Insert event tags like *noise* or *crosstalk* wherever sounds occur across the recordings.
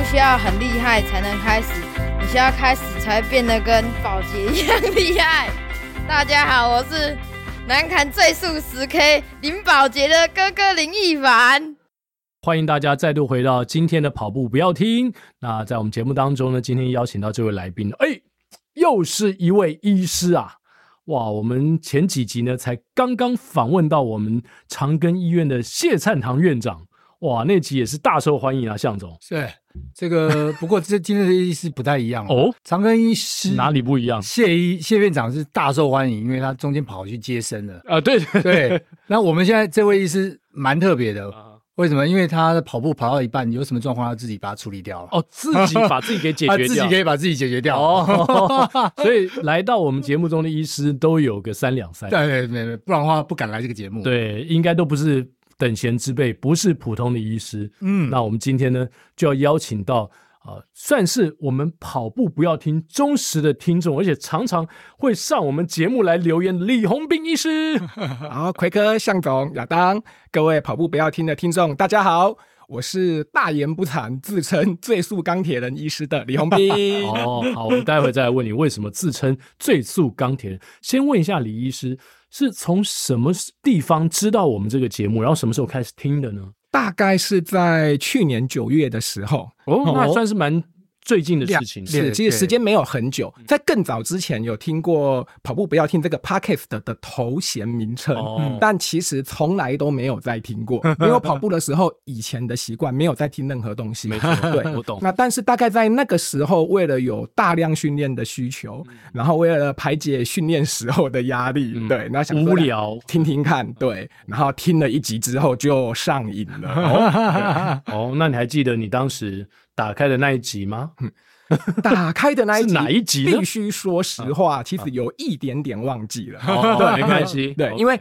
不需要很厉害才能开始，你需要开始才变得跟保杰一样厉害。大家好，我是南崁最速十 K 林保杰的哥哥林亦凡。欢迎大家再度回到今天的跑步不要听。那在我们节目当中呢，今天邀请到这位来宾，哎，又是一位医师啊！哇，我们前几集呢才刚刚访问到我们长庚医院的谢灿堂院长。哇，那集也是大受欢迎啊，向总。是这个，不过这今天的医师不太一样哦。长庚医师哪里不一样？谢医谢院长是大受欢迎，因为他中间跑去接生了啊。对对对。*laughs* 那我们现在这位医师蛮特别的，为什么？因为他的跑步跑到一半，有什么状况，他自己把它处理掉了。哦，自己把自己给解决 *laughs* 掉，自己可以把自己解决掉。哦，*laughs* 所以来到我们节目中的医师都有个三两三。对对对，不然的话不敢来这个节目。对，应该都不是。等闲之辈，不是普通的医师。嗯，那我们今天呢，就要邀请到啊、呃，算是我们跑步不要听忠实的听众，而且常常会上我们节目来留言的李红斌医师。*laughs* 好，奎哥、向总、亚当，各位跑步不要听的听众，大家好，我是大言不惭自称最速钢铁人医师的李宏斌。*laughs* 哦，好，我们待会再来问你为什么自称最速钢铁人。先问一下李医师。是从什么地方知道我们这个节目，然后什么时候开始听的呢？大概是在去年九月的时候，哦，那算是蛮。最近的事情是，其实时间没有很久，在更早之前有听过“跑步不要听”这个 podcast 的的头衔名称，哦、但其实从来都没有再听过，*laughs* 因为我跑步的时候以前的习惯没有再听任何东西。没错，对，我懂。那但是大概在那个时候，为了有大量训练的需求，嗯、然后为了排解训练时候的压力，嗯、对，那想无聊听听看，对，然后听了一集之后就上瘾了。哦，*laughs* 哦，那你还记得你当时？打开的那一集吗？*laughs* 打开的那一集 *laughs* 是哪一集？必须说实话，其实有一点点忘记了。哦，对，没关系。对，因为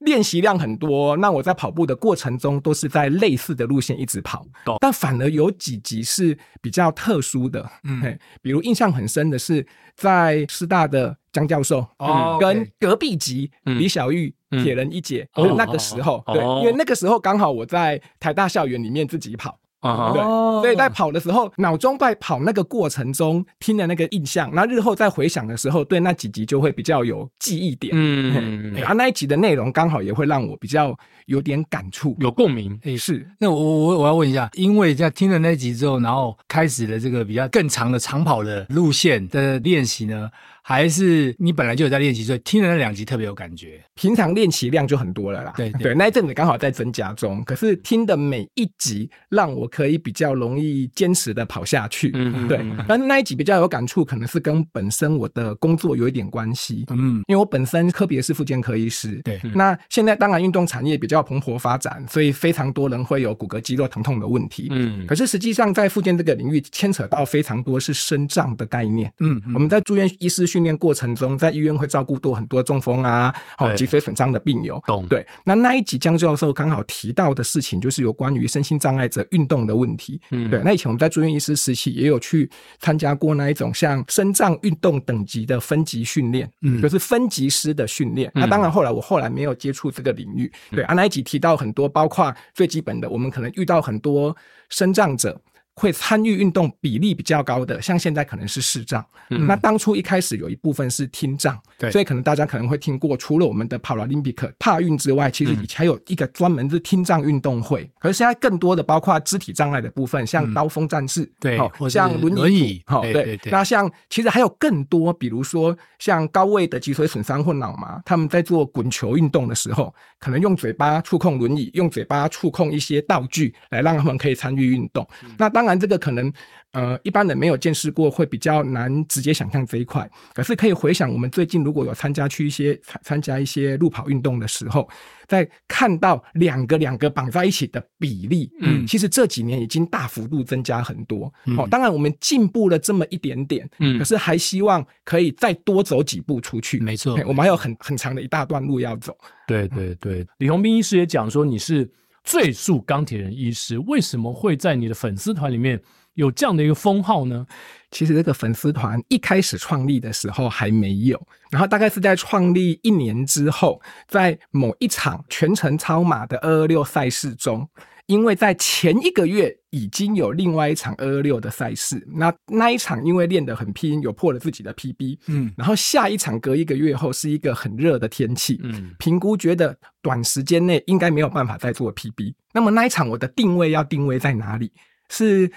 练习量很多，那我在跑步的过程中都是在类似的路线一直跑。但反而有几集是比较特殊的。嗯，比如印象很深的是在师大的江教授，哦跟隔壁级李小玉铁人一姐那个时候，对，因为那个时候刚好我在台大校园里面自己跑。啊，对，所以在跑的时候，脑中在跑那个过程中听的那个印象，那日后再回想的时候，对那几集就会比较有记忆点。嗯，然后那一集的内容刚好也会让我比较有点感触，有共鸣。诶，是。那我我我要问一下，因为在听了那集之后，然后开始了这个比较更长的长跑的路线的练习呢？还是你本来就有在练习，所以听了那两集特别有感觉。平常练习量就很多了啦。对对，对，那一阵子刚好在增加中。可是听的每一集，让我可以比较容易坚持的跑下去。嗯嗯。对，但那一集比较有感触，可能是跟本身我的工作有一点关系。嗯。因为我本身特别是复健科医师。对。那现在当然运动产业比较蓬勃发展，所以非常多人会有骨骼肌肉疼痛的问题。嗯。可是实际上在复健这个领域，牵扯到非常多是身障的概念。嗯。我们在住院医师。训练过程中，在医院会照顾多很多中风啊、哦脊髓损伤的病友。懂对，那那一集江教授刚好提到的事情，就是有关于身心障碍者运动的问题。嗯，对。那以前我们在住院医师时期，也有去参加过那一种像身障运动等级的分级训练，嗯，就是分级师的训练。嗯、那当然，后来我后来没有接触这个领域。对，啊，那一集提到很多，包括最基本的，我们可能遇到很多身障者。会参与运动比例比较高的，像现在可能是视障。嗯、那当初一开始有一部分是听障，对，所以可能大家可能会听过，除了我们的 Paralympic 帕运之外，其实以前还有一个专门是听障运动会。可是现在更多的包括肢体障碍的部分，像刀锋战士，对，像轮椅，好，对，那像其实还有更多，比如说像高位的脊髓损伤或脑麻，他们在做滚球运动的时候，可能用嘴巴触控轮椅，用嘴巴触控一些道具，来让他们可以参与运动。那当然，这个可能呃一般人没有见识过，会比较难直接想象这一块。可是可以回想，我们最近如果有参加去一些参参加一些路跑运动的时候，在看到两个两个绑在一起的比例，嗯，其实这几年已经大幅度增加很多。嗯、哦，当然我们进步了这么一点点，嗯，可是还希望可以再多走几步出去。没错，我们还有很很长的一大段路要走。对对对，李宏斌医师也讲说你是。最速钢铁人医师为什么会在你的粉丝团里面有这样的一个封号呢？其实这个粉丝团一开始创立的时候还没有，然后大概是在创立一年之后，在某一场全程超马的二二六赛事中。因为在前一个月已经有另外一场二二六的赛事，那那一场因为练得很拼，有破了自己的 PB，嗯，然后下一场隔一个月后是一个很热的天气，嗯，评估觉得短时间内应该没有办法再做 PB，那么那一场我的定位要定位在哪里？是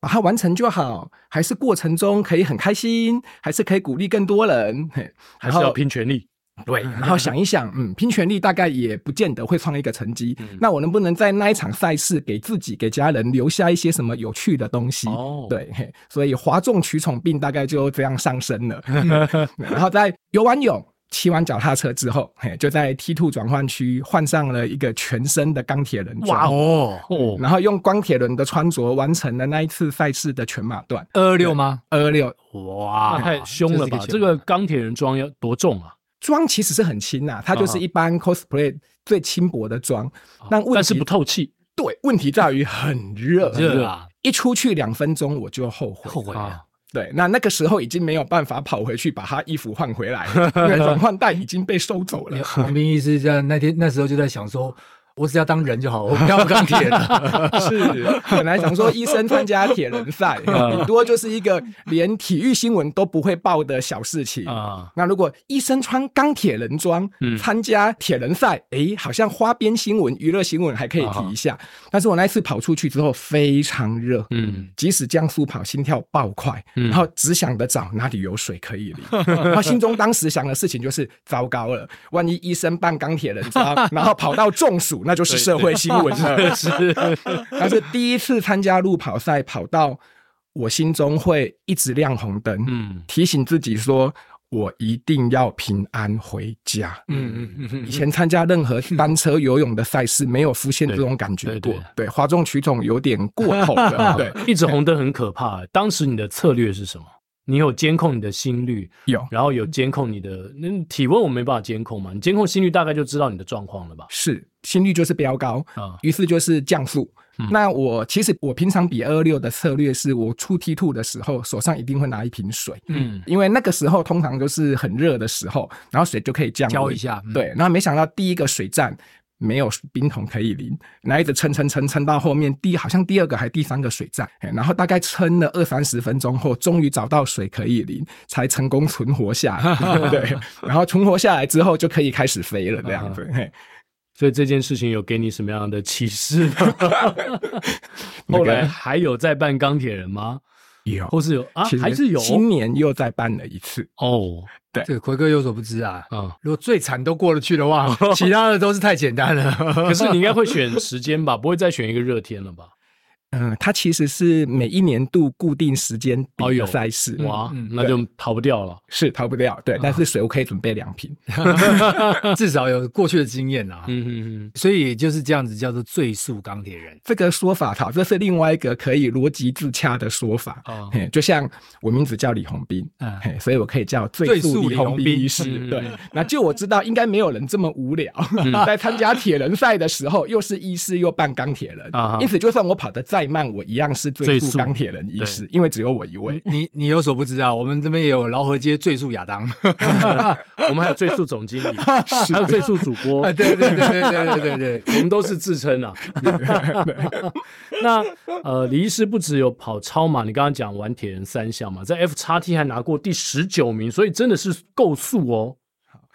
把它完成就好，还是过程中可以很开心，还是可以鼓励更多人？嘿，还是要拼全力？对，然后想一想，嗯，拼全力大概也不见得会创一个成绩。嗯、那我能不能在那一场赛事给自己、给家人留下一些什么有趣的东西？哦，对，嘿，所以哗众取宠病大概就这样上升了。*laughs* 然后在游完泳、骑完脚踏车之后，嘿，就在 T two 转换区换上了一个全身的钢铁人装。哇哦，哦，然后用钢铁人的穿着完成了那一次赛事的全马段。二二六吗？二二六。哇，太凶了吧！这个钢铁人装要多重啊？装其实是很轻呐、啊，它就是一般 cosplay 最轻薄的妆，但问题但是不透气。对，问题在于很热，*laughs* 热啊！一出去两分钟我就后悔，后悔啊！对，那那个时候已经没有办法跑回去把他衣服换回来，因为转换带已经被收走了。黄斌医师在那天那时候就在想说。我只要当人就好，我不要钢铁人。*laughs* 是，本来想说医生参加铁人赛，*laughs* 顶多就是一个连体育新闻都不会报的小事情啊。那如果医生穿钢铁人装参加铁人赛，哎，好像花边新闻、娱乐新闻还可以提一下。但是我那次跑出去之后非常热，嗯，即使江苏跑，心跳爆快，然后只想得找哪里有水可以淋。*laughs* 然后心中当时想的事情就是糟糕了，万一医生扮钢铁人装，然后跑到中暑。那就是社会新闻了，*laughs* 是。*laughs* 但是第一次参加路跑赛，跑到我心中会一直亮红灯，嗯，提醒自己说，我一定要平安回家。嗯嗯嗯。以前参加任何单车、游泳的赛事，没有出现这种感觉过。对，哗众取宠有点过头了。*laughs* 对，一直红灯很可怕。当时你的策略是什么？你有监控你的心率，有，然后有监控你的那体温，我没办法监控嘛？你监控心率，大概就知道你的状况了吧？是，心率就是飙高啊，于是就是降速。嗯、那我其实我平常比二二六的策略是，我出 T two 的时候手上一定会拿一瓶水，嗯，因为那个时候通常就是很热的时候，然后水就可以降温一下。嗯、对，那没想到第一个水站。没有冰桶可以淋，然后一直撑撑撑撑到后面第好像第二个还第三个水站，然后大概撑了二三十分钟后，终于找到水可以淋，才成功存活下来。*laughs* 对，然后存活下来之后就可以开始飞了这样子。嘿，所以这件事情有给你什么样的启示呢？*laughs* *laughs* 后来还有在扮钢铁人吗？有，或是有啊？还是有？今年又再办了一次哦。对，这个奎哥有所不知啊。嗯，如果最惨都过得去的话，*laughs* 其他的都是太简单了。可是你应该会选时间吧？不会再选一个热天了吧？嗯，它其实是每一年度固定时间比的赛事，哇，那就逃不掉了，是逃不掉。对，但是水我可以准备两瓶，至少有过去的经验啊。嗯嗯嗯，所以也就是这样子叫做最速钢铁人这个说法，好，这是另外一个可以逻辑自洽的说法。哦，嘿就像我名字叫李宏斌，嗯，所以我可以叫最速李宏斌医师。对，那就我知道应该没有人这么无聊，*laughs* 在参加铁人赛的时候又是医师又扮钢铁人，因此就算我跑得再再慢，我一样是最速钢铁人医师，因为只有我一位。你你有所不知道，我们这边也有劳合街最速亚当，*laughs* *laughs* 我们还有最速总经理，*laughs* 还有最速主播。对对对对对对对对，我们都是自称啊。那呃，李医师不只有跑超马，你刚刚讲玩铁人三项嘛，在 F 叉 T 还拿过第十九名，所以真的是够速哦。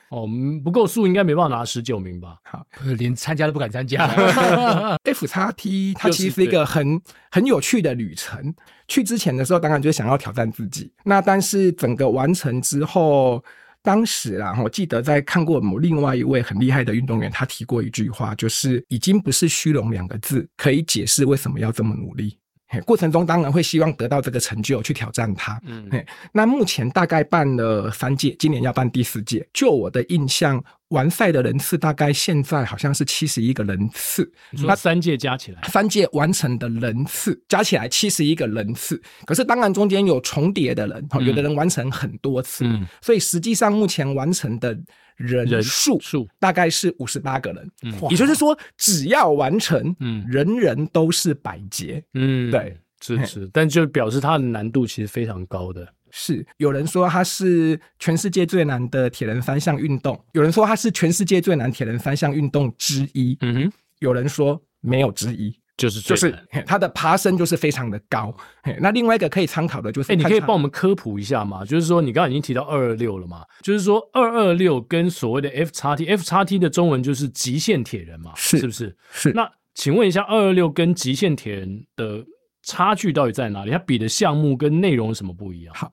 哦，不够数，应该没办法拿十九名吧？好，连参加都不敢参加。*laughs* F 叉 T 它其实是一个很很有趣的旅程。去之前的时候，当然就想要挑战自己。那但是整个完成之后，当时啊，我记得在看过某另外一位很厉害的运动员，他提过一句话，就是已经不是虚荣两个字可以解释为什么要这么努力。过程中当然会希望得到这个成就，去挑战它。嗯，那目前大概办了三届，今年要办第四届。就我的印象，完赛的人次大概现在好像是七十一个人次。那三届加起来，三届完成的人次加起来七十一个人次。可是当然中间有重叠的人，有的人完成很多次。嗯，所以实际上目前完成的。人数数大概是五十八个人，嗯，也就是说，只要完成，嗯，人人都是百杰，嗯，对，是是，但就表示它的难度其实非常高的。是。有人说它是全世界最难的铁人三项运动，有人说它是全世界最难铁人三项运动之一，嗯哼，有人说没有之一。就是就是，它的爬升就是非常的高。那另外一个可以参考的就是，哎，你可以帮我们科普一下吗？就是说，你刚刚已经提到二二六了嘛？就是说，二二六跟所谓的 F 叉 T，F 叉 T 的中文就是极限铁人嘛？是，是不是？是。那请问一下，二二六跟极限铁人的差距到底在哪里？它比的项目跟内容有什么不一样？好。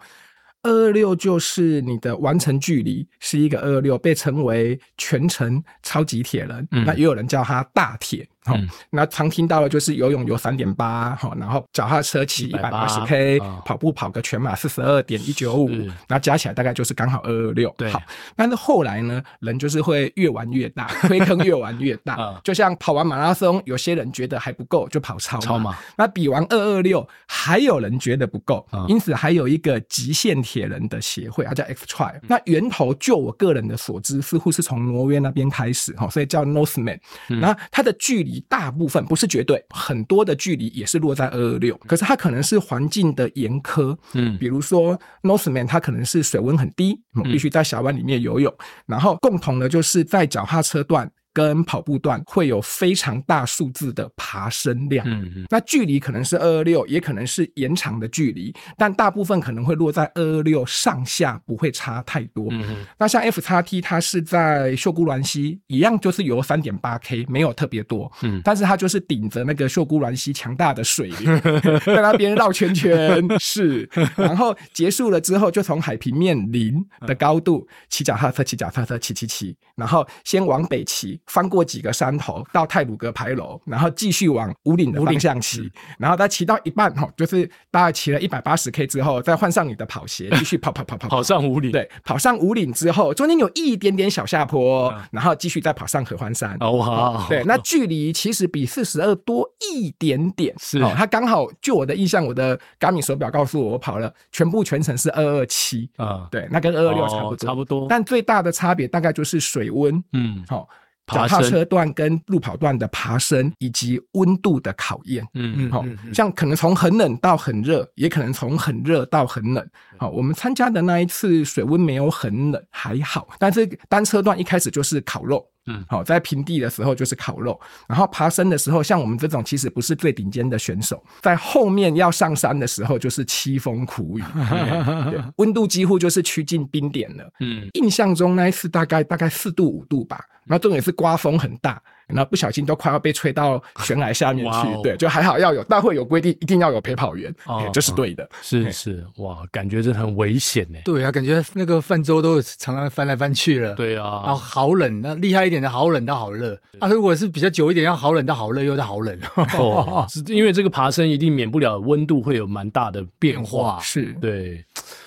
二二六就是你的完成距离是一个二二六，被称为全程超级铁人，嗯、那也有人叫它大铁。嗯，那常听到的就是游泳游三点八，然后脚踏车骑一百八十 K，跑步跑个全马四十二点一九五，那加起来大概就是刚好二二六。对，好，但是后来呢，人就是会越玩越大，*laughs* 推坑越玩越大。就像跑完马拉松，有些人觉得还不够，就跑超超马。那比完二二六，还有人觉得不够，因此还有一个极限铁人的协会，它叫 X Trial。那源头就我个人的所知，似乎是从挪威那边开始，哈，所以叫 Northman。那它的距离。大部分不是绝对，很多的距离也是落在二二六，可是它可能是环境的严苛，嗯，比如说 Northman 它可能是水温很低，必须在峡湾里面游泳，然后共同的就是在脚踏车段。跟跑步段会有非常大数字的爬升量，嗯嗯，那距离可能是二二六，也可能是延长的距离，但大部分可能会落在二二六上下，不会差太多。嗯嗯，那像 F 叉 T，它是在秀姑峦溪一样，就是游三点八 K，没有特别多，嗯，但是它就是顶着那个秀姑峦溪强大的水流，*laughs* 在那边绕圈圈，是，然后结束了之后，就从海平面零的高度骑脚踏车，骑脚踏车，骑骑骑，然后先往北骑。翻过几个山头到泰鲁阁牌楼，然后继续往五岭的方向骑，然后他骑到一半哈，就是大概骑了一百八十 K 之后，再换上你的跑鞋，继续跑跑跑跑跑上五岭。对，跑上五岭之后，中间有一点点小下坡，然后继续再跑上合欢山。哦，好。对，那距离其实比四十二多一点点，是哦，它刚好就我的印象，我的 Garmin 手表告诉我，我跑了全部全程是二二七啊，对，那跟二二六差不多，差不多。但最大的差别大概就是水温，嗯，好。脚踏车段跟路跑段的爬升，以及温度的考验，嗯嗯，好，像可能从很冷到很热，也可能从很热到很冷。好，我们参加的那一次水温没有很冷，还好。但是单车段一开始就是烤肉，嗯，好，在平地的时候就是烤肉，然后爬升的时候，像我们这种其实不是最顶尖的选手，在后面要上山的时候就是凄风苦雨，*laughs* 温度几乎就是趋近冰点了。嗯，印象中那一次大概大概四度五度吧。那重点是刮风很大，然后不小心都快要被吹到悬崖下面去。哦、对，就还好要有大会有规定，一定要有陪跑员，这、哦、是对的。哦、是是，哇，感觉真的很危险呢。对啊，感觉那个泛舟都常常翻来翻去了。对啊，然后好冷，那厉害一点的好冷到好热。啊，如果是比较久一点，要好冷到好热，又到好冷。哦，是因为这个爬升一定免不了温度会有蛮大的变化。是对。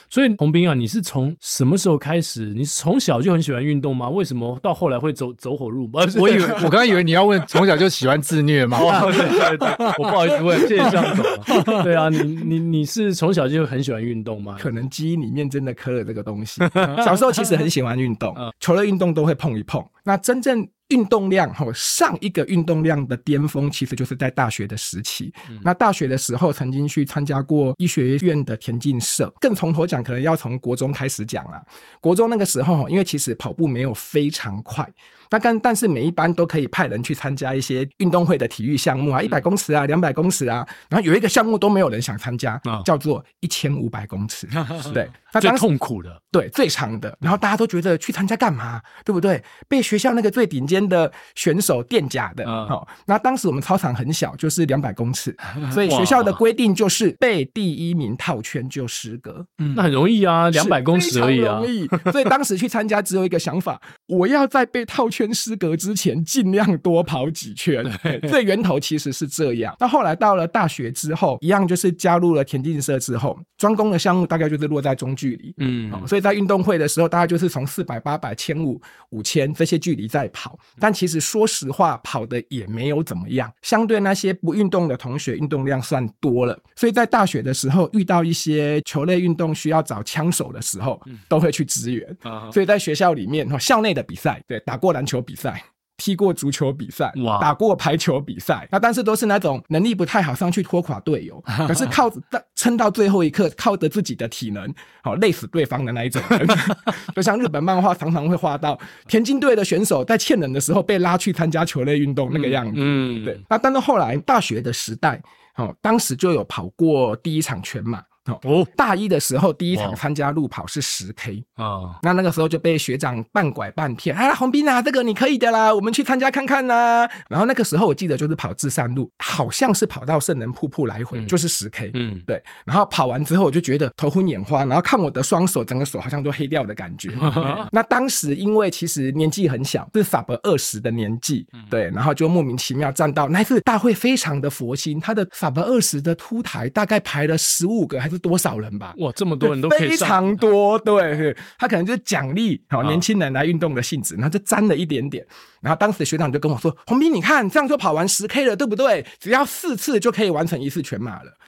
所以洪斌啊，你是从什么时候开始？你是从小就很喜欢运动吗？为什么到后来会走走火入魔？我以为我刚刚以为你要问从小就喜欢自虐吗？*laughs* 对对对，我不好意思问，谢谢向总。*laughs* 对啊，你你你是从小就很喜欢运动吗？可能基因里面真的刻了这个东西。*laughs* 小时候其实很喜欢运动，除了运动都会碰一碰。那真正运动量哈，上一个运动量的巅峰，其实就是在大学的时期。嗯、那大学的时候，曾经去参加过医学院的田径社。更从头讲，可能要从国中开始讲了。国中那个时候，因为其实跑步没有非常快。但但是每一班都可以派人去参加一些运动会的体育项目啊，一百公尺啊，两百公尺啊，然后有一个项目都没有人想参加，叫做一千五百公尺，*laughs* 对，最痛苦的，对，最长的，然后大家都觉得去参加干嘛，对不对？被学校那个最顶尖的选手垫甲的，好，那当时我们操场很小，就是两百公尺，*laughs* 所以学校的规定就是被第一名套圈就失格，嗯，那很容易啊，两百公尺而已啊，容易，所以当时去参加只有一个想法，*laughs* 我要在被套圈。圈失格之前，尽量多跑几圈。最源头其实是这样。那后来到了大学之后，一样就是加入了田径社之后，专攻的项目大概就是落在中距离。嗯，所以在运动会的时候，大概就是从四百、八百、千五、五千这些距离在跑。但其实说实话，跑的也没有怎么样。相对那些不运动的同学，运动量算多了。所以在大学的时候，遇到一些球类运动需要找枪手的时候，都会去支援。所以在学校里面，校内的比赛，对，打过篮球比赛，踢过足球比赛，哇打过排球比赛，那但是都是那种能力不太好，上去拖垮队友，*laughs* 可是靠撑到最后一刻，靠着自己的体能，好累死对方的那一种人。*laughs* 就像日本漫画常常会画到田径队的选手在欠人的时候被拉去参加球类运动那个样子。嗯，对。那但是后来大学的时代，哦，当时就有跑过第一场全马。哦，大一的时候第一场参加路跑是十 K 啊，那那个时候就被学长半拐半骗，啊，宏斌啊，这个你可以的啦，我们去参加看看呐。然后那个时候我记得就是跑至善路，好像是跑到圣人瀑布来回，就是十 K，嗯，对。然后跑完之后我就觉得头昏眼花，然后看我的双手，整个手好像都黑掉的感觉。*laughs* 那当时因为其实年纪很小，是 sub 二十的年纪，对，然后就莫名其妙站到那次大会非常的佛心，他的 sub 二十的凸台大概排了十五个还是多少人吧？哇，这么多人都非常多。对，他可能就是奖励好年轻人来运动的性质，然后就沾了一点点。然后当时学长就跟我说：“红斌，你看这样就跑完十 K 了，对不对？只要四次就可以完成一次全马了。*laughs* ”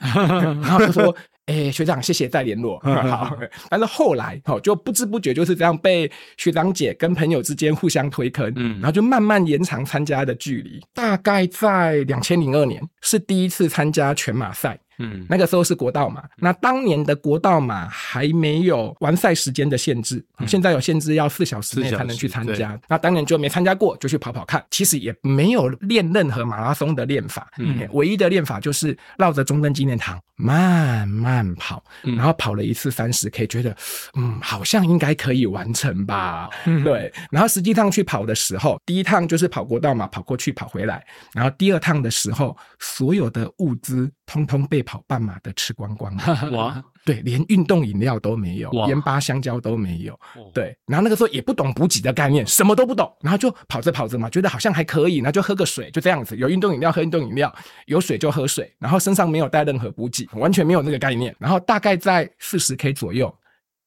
然后就说：“哎、欸，学长，谢谢，再联络。”好。但是后来哦，就不知不觉就是这样被学长姐跟朋友之间互相推坑，嗯，然后就慢慢延长参加的距离。大概在两千零二年是第一次参加全马赛。嗯，那个时候是国道嘛，那当年的国道嘛还没有完赛时间的限制，嗯、现在有限制要四小时内才能去参加。那当年就没参加过，就去跑跑看。其实也没有练任何马拉松的练法，嗯，唯一的练法就是绕着中正纪念堂慢慢跑，然后跑了一次三十 K，觉得嗯好像应该可以完成吧，嗯、对。然后实际上去跑的时候，第一趟就是跑国道嘛，跑过去跑回来，然后第二趟的时候，所有的物资通通被跑。跑半马的吃光光哇！*laughs* 对，连运动饮料都没有，盐巴香蕉都没有。对，然后那个时候也不懂补给的概念，什么都不懂，然后就跑着跑着嘛，觉得好像还可以，然后就喝个水，就这样子。有运动饮料喝运动饮料，有水就喝水，然后身上没有带任何补给，完全没有那个概念。然后大概在四十 K 左右，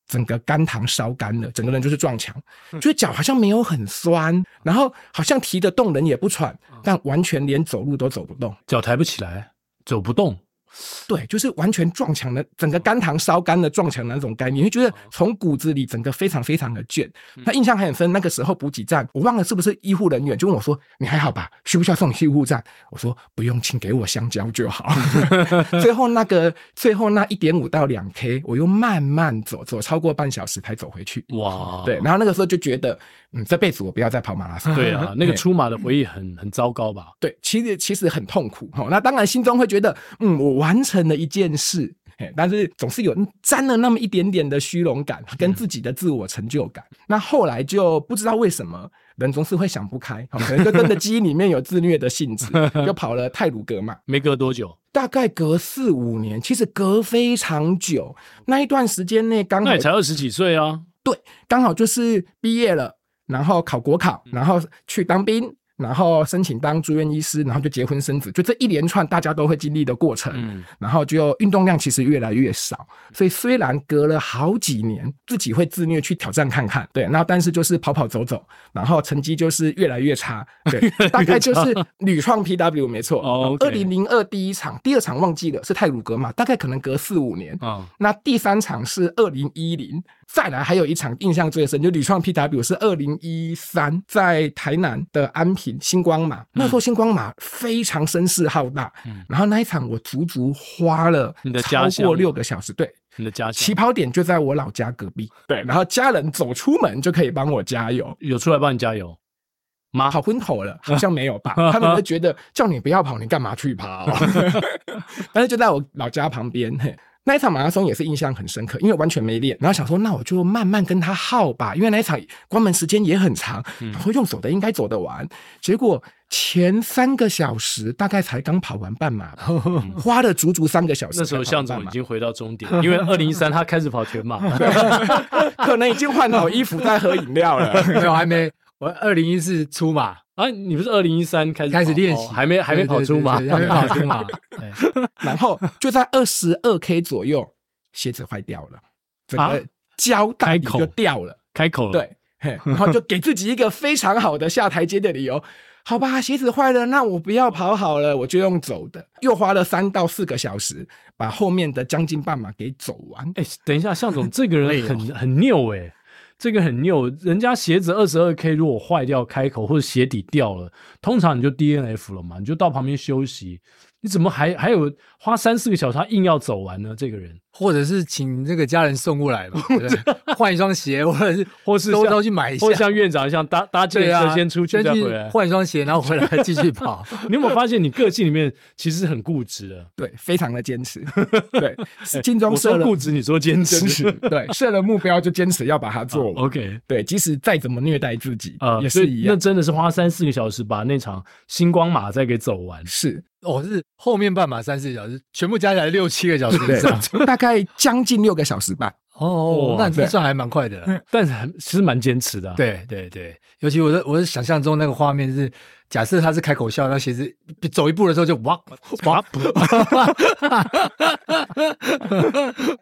整个肝糖烧干了，整个人就是撞墙，觉得脚好像没有很酸，然后好像提得动，人也不喘，但完全连走路都走不动，脚抬不起来，走不动。对，就是完全撞墙的，整个肝糖烧干的撞墙的那种概念，你会觉得从骨子里整个非常非常的倦。他印象还很深，那个时候补给站，我忘了是不是医护人员就问我说：“你还好吧？需不需要送你去医护站？”我说：“不用，请给我香蕉就好。*laughs* ”最后那个最后那一点五到两 K，我又慢慢走，走超过半小时才走回去。哇，对，然后那个时候就觉得，嗯，这辈子我不要再跑马拉松。对啊，*laughs* 那个出马的回忆很很糟糕吧？对，其实其实很痛苦哈。那当然心中会觉得，嗯，我。完成了一件事，但是总是有沾了那么一点点的虚荣感，跟自己的自我成就感。嗯、那后来就不知道为什么，人总是会想不开，可能就真的基因里面有自虐的性质，*laughs* 就跑了泰鲁格嘛。没隔多久，大概隔四五年，其实隔非常久。那一段时间内，刚好才二十几岁啊。对，刚好就是毕业了，然后考国考，然后去当兵。然后申请当住院医师，然后就结婚生子，就这一连串大家都会经历的过程。嗯，然后就运动量其实越来越少，所以虽然隔了好几年，自己会自虐去挑战看看，对，然后但是就是跑跑走走，然后成绩就是越来越差，*laughs* 对，大概就是屡创 PW 没错。哦，二零零二第一场，第二场忘记了是泰鲁格嘛，大概可能隔四五年。哦，那第三场是二零一零，再来还有一场印象最深，就屡创 PW 是二零一三在台南的安平星光马，那时候星光马非常声势浩大，嗯，然后那一场我足足花了超过六个小时，对，你的家乡。起跑点就在我老家隔壁，对，然后家人走出门就可以帮我加油，有出来帮你加油？吗？跑昏头了，好像没有吧？*laughs* 他们会觉得叫你不要跑，你干嘛去跑？*laughs* *laughs* 但是就在我老家旁边，嘿。那一场马拉松也是印象很深刻，因为完全没练，然后想说那我就慢慢跟他耗吧，因为那一场关门时间也很长，然后用走的应该走得完。结果前三个小时大概才刚跑完半马，*laughs* 花了足足三个小时。那时候向总已经回到终点，因为二零一三他开始跑全马，*laughs* 可能已经换好衣服在喝饮料了，*laughs* 没有还没。我二零一四出马。啊，你不是二零一三开始开始练习，还没还没跑出吗，*laughs* 还没跑出吗，*laughs* 然后就在二十二 K 左右，鞋子坏掉了，整个胶带就掉了，开口了，对，然后就给自己一个非常好的下台阶的理由，好吧，鞋子坏了，那我不要跑好了，我就用走的，又花了三到四个小时把后面的将近半马给走完。哎，等一下，向总这个人很很拗哎。这个很拗，人家鞋子二十二 K 如果坏掉开口或者鞋底掉了，通常你就 DNF 了嘛，你就到旁边休息。你怎么还还有花三四个小时，他硬要走完呢？这个人，或者是请这个家人送过来嘛，*laughs* 换一双鞋，或者是 *laughs* 或是都都去买一下，或像院长一样搭搭车先出去再回来，换一双鞋，然后回来继续跑。*laughs* 你有没有发现你个性里面其实很固执的？对，非常的坚持。对，精装设了固执，你说坚持，对，设了目标就坚持要把它做完。OK，对，即使再怎么虐待自己，呃，也是一样。那真的是花三四个小时把那场星光马再给走完，是。哦，是后面半马三四个小时，全部加起来六七个小时以上，大概将近六个小时吧。哦，那这算还蛮快的，但是其实蛮坚持的。对对对，尤其我的我的想象中那个画面是，假设他是开口笑，那其实走一步的时候就哇哇，*laughs*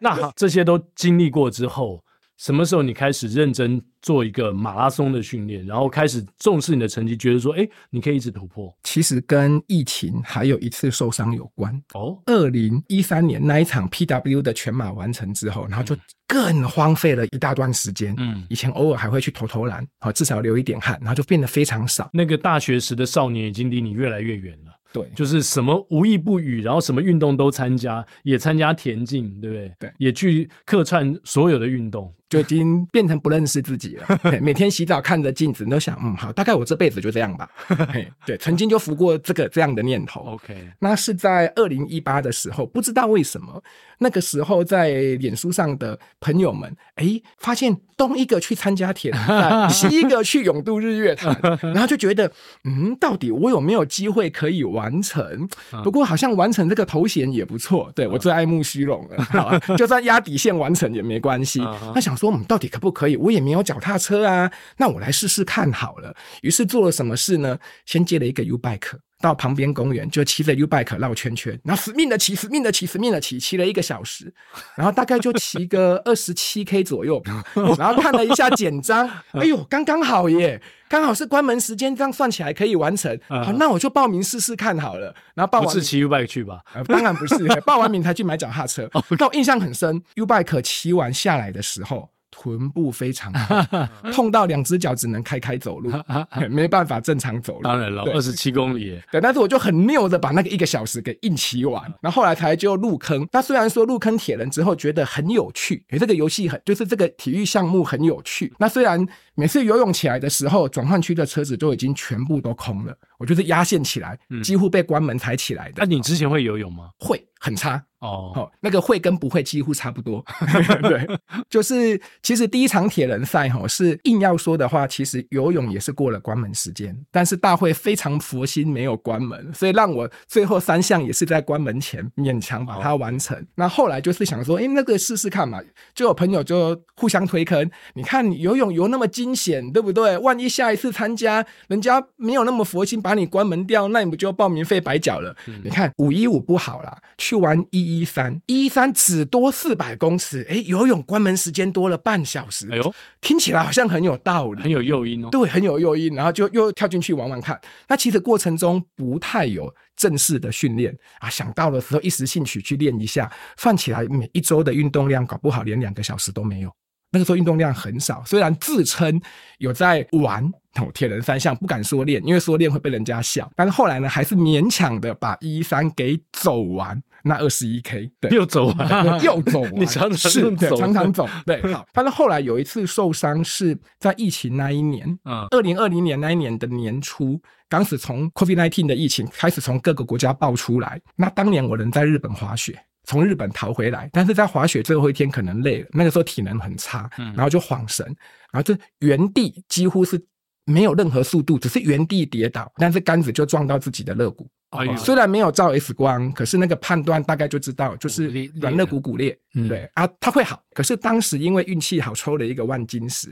*laughs* 那这些都经历过之后，什么时候你开始认真做一个马拉松的训练，然后开始重视你的成绩，觉得说，哎，你可以一直突破。其实跟疫情还有一次受伤有关哦。二零一三年那一场 PW 的全马完成之后，然后就更荒废了一大段时间。嗯，以前偶尔还会去投投篮，好至少流一点汗，然后就变得非常少。那个大学时的少年已经离你越来越远了。对，就是什么无意不语，然后什么运动都参加，也参加田径，对不对？对，也去客串所有的运动。就已经变成不认识自己了。*laughs* 每天洗澡看着镜子，你都想，嗯，好，大概我这辈子就这样吧。*laughs* 对，曾经就浮过这个这样的念头。OK，那是在二零一八的时候，不知道为什么，那个时候在脸书上的朋友们，哎，发现东一个去参加田赛，西一个去勇渡日月潭，*laughs* 然后就觉得，嗯，到底我有没有机会可以完成？不过好像完成这个头衔也不错。对，我最爱慕虚荣了，好，就算压底线完成也没关系。他想说。说我们到底可不可以？我也没有脚踏车啊，那我来试试看好了。于是做了什么事呢？先借了一个 U bike 到旁边公园，就骑着 U bike 绕圈圈，然后死命的骑，死命的骑，死命的骑，骑了一个小时，然后大概就骑个 *laughs* 二十七 K 左右，*laughs* 然后看了一下简章，哎呦，刚刚好耶，刚好是关门时间，这样算起来可以完成。好，那我就报名试试看好了。然后报完不是骑 U bike 去吧？呃，当然不是，报完名才去买脚踏车。*laughs* 但我印象很深，U bike 骑完下来的时候。臀部非常痛，*laughs* 痛到两只脚只能开开走路，*laughs* 没办法正常走路。当然了，二十七公里，对。但是我就很拗的把那个一个小时给硬骑完，*laughs* 然后后来才就入坑。那虽然说入坑铁人之后觉得很有趣，诶，这个游戏很就是这个体育项目很有趣。那虽然每次游泳起来的时候，转换区的车子都已经全部都空了，我就是压线起来，几乎被关门才起来的。那你之前会游泳吗？会，很差。哦，哦，那个会跟不会几乎差不多，*laughs* 对，就是其实第一场铁人赛哈是硬要说的话，其实游泳也是过了关门时间，但是大会非常佛心没有关门，所以让我最后三项也是在关门前勉强把它完成。哦、那后来就是想说，哎，那个试试看嘛，就有朋友就互相推坑，你看你游泳游那么惊险，对不对？万一下一次参加人家没有那么佛心把你关门掉，那你不就报名费白缴了？嗯、你看五一五不好啦，去玩一。一三一三只多四百公尺，哎，游泳关门时间多了半小时，哎呦，听起来好像很有道理，很有诱因哦。对，很有诱因，然后就又跳进去玩玩看。那其实过程中不太有正式的训练啊，想到的时候一时兴趣去练一下，算起来每一周的运动量搞不好连两个小时都没有。那个时候运动量很少，虽然自称有在玩哦，铁人三项，不敢说练，因为说练会被人家笑。但是后来呢，还是勉强的把一三给走完。那二十一 K，对，又走完，*laughs* 又走完，*laughs* 你常常是对，常常走，对，好。但是后来有一次受伤是在疫情那一年，嗯，二零二零年那一年的年初，当时从 COVID-19 的疫情开始从各个国家爆出来。那当年我人在日本滑雪，从日本逃回来，但是在滑雪最后一天可能累了，那个时候体能很差，然后就晃神，然后就原地几乎是没有任何速度，只是原地跌倒，但是杆子就撞到自己的肋骨。虽然没有照 X 光，可是那个判断大概就知道，就是软肋骨骨裂。对啊，它会好。可是当时因为运气好，抽了一个万金石。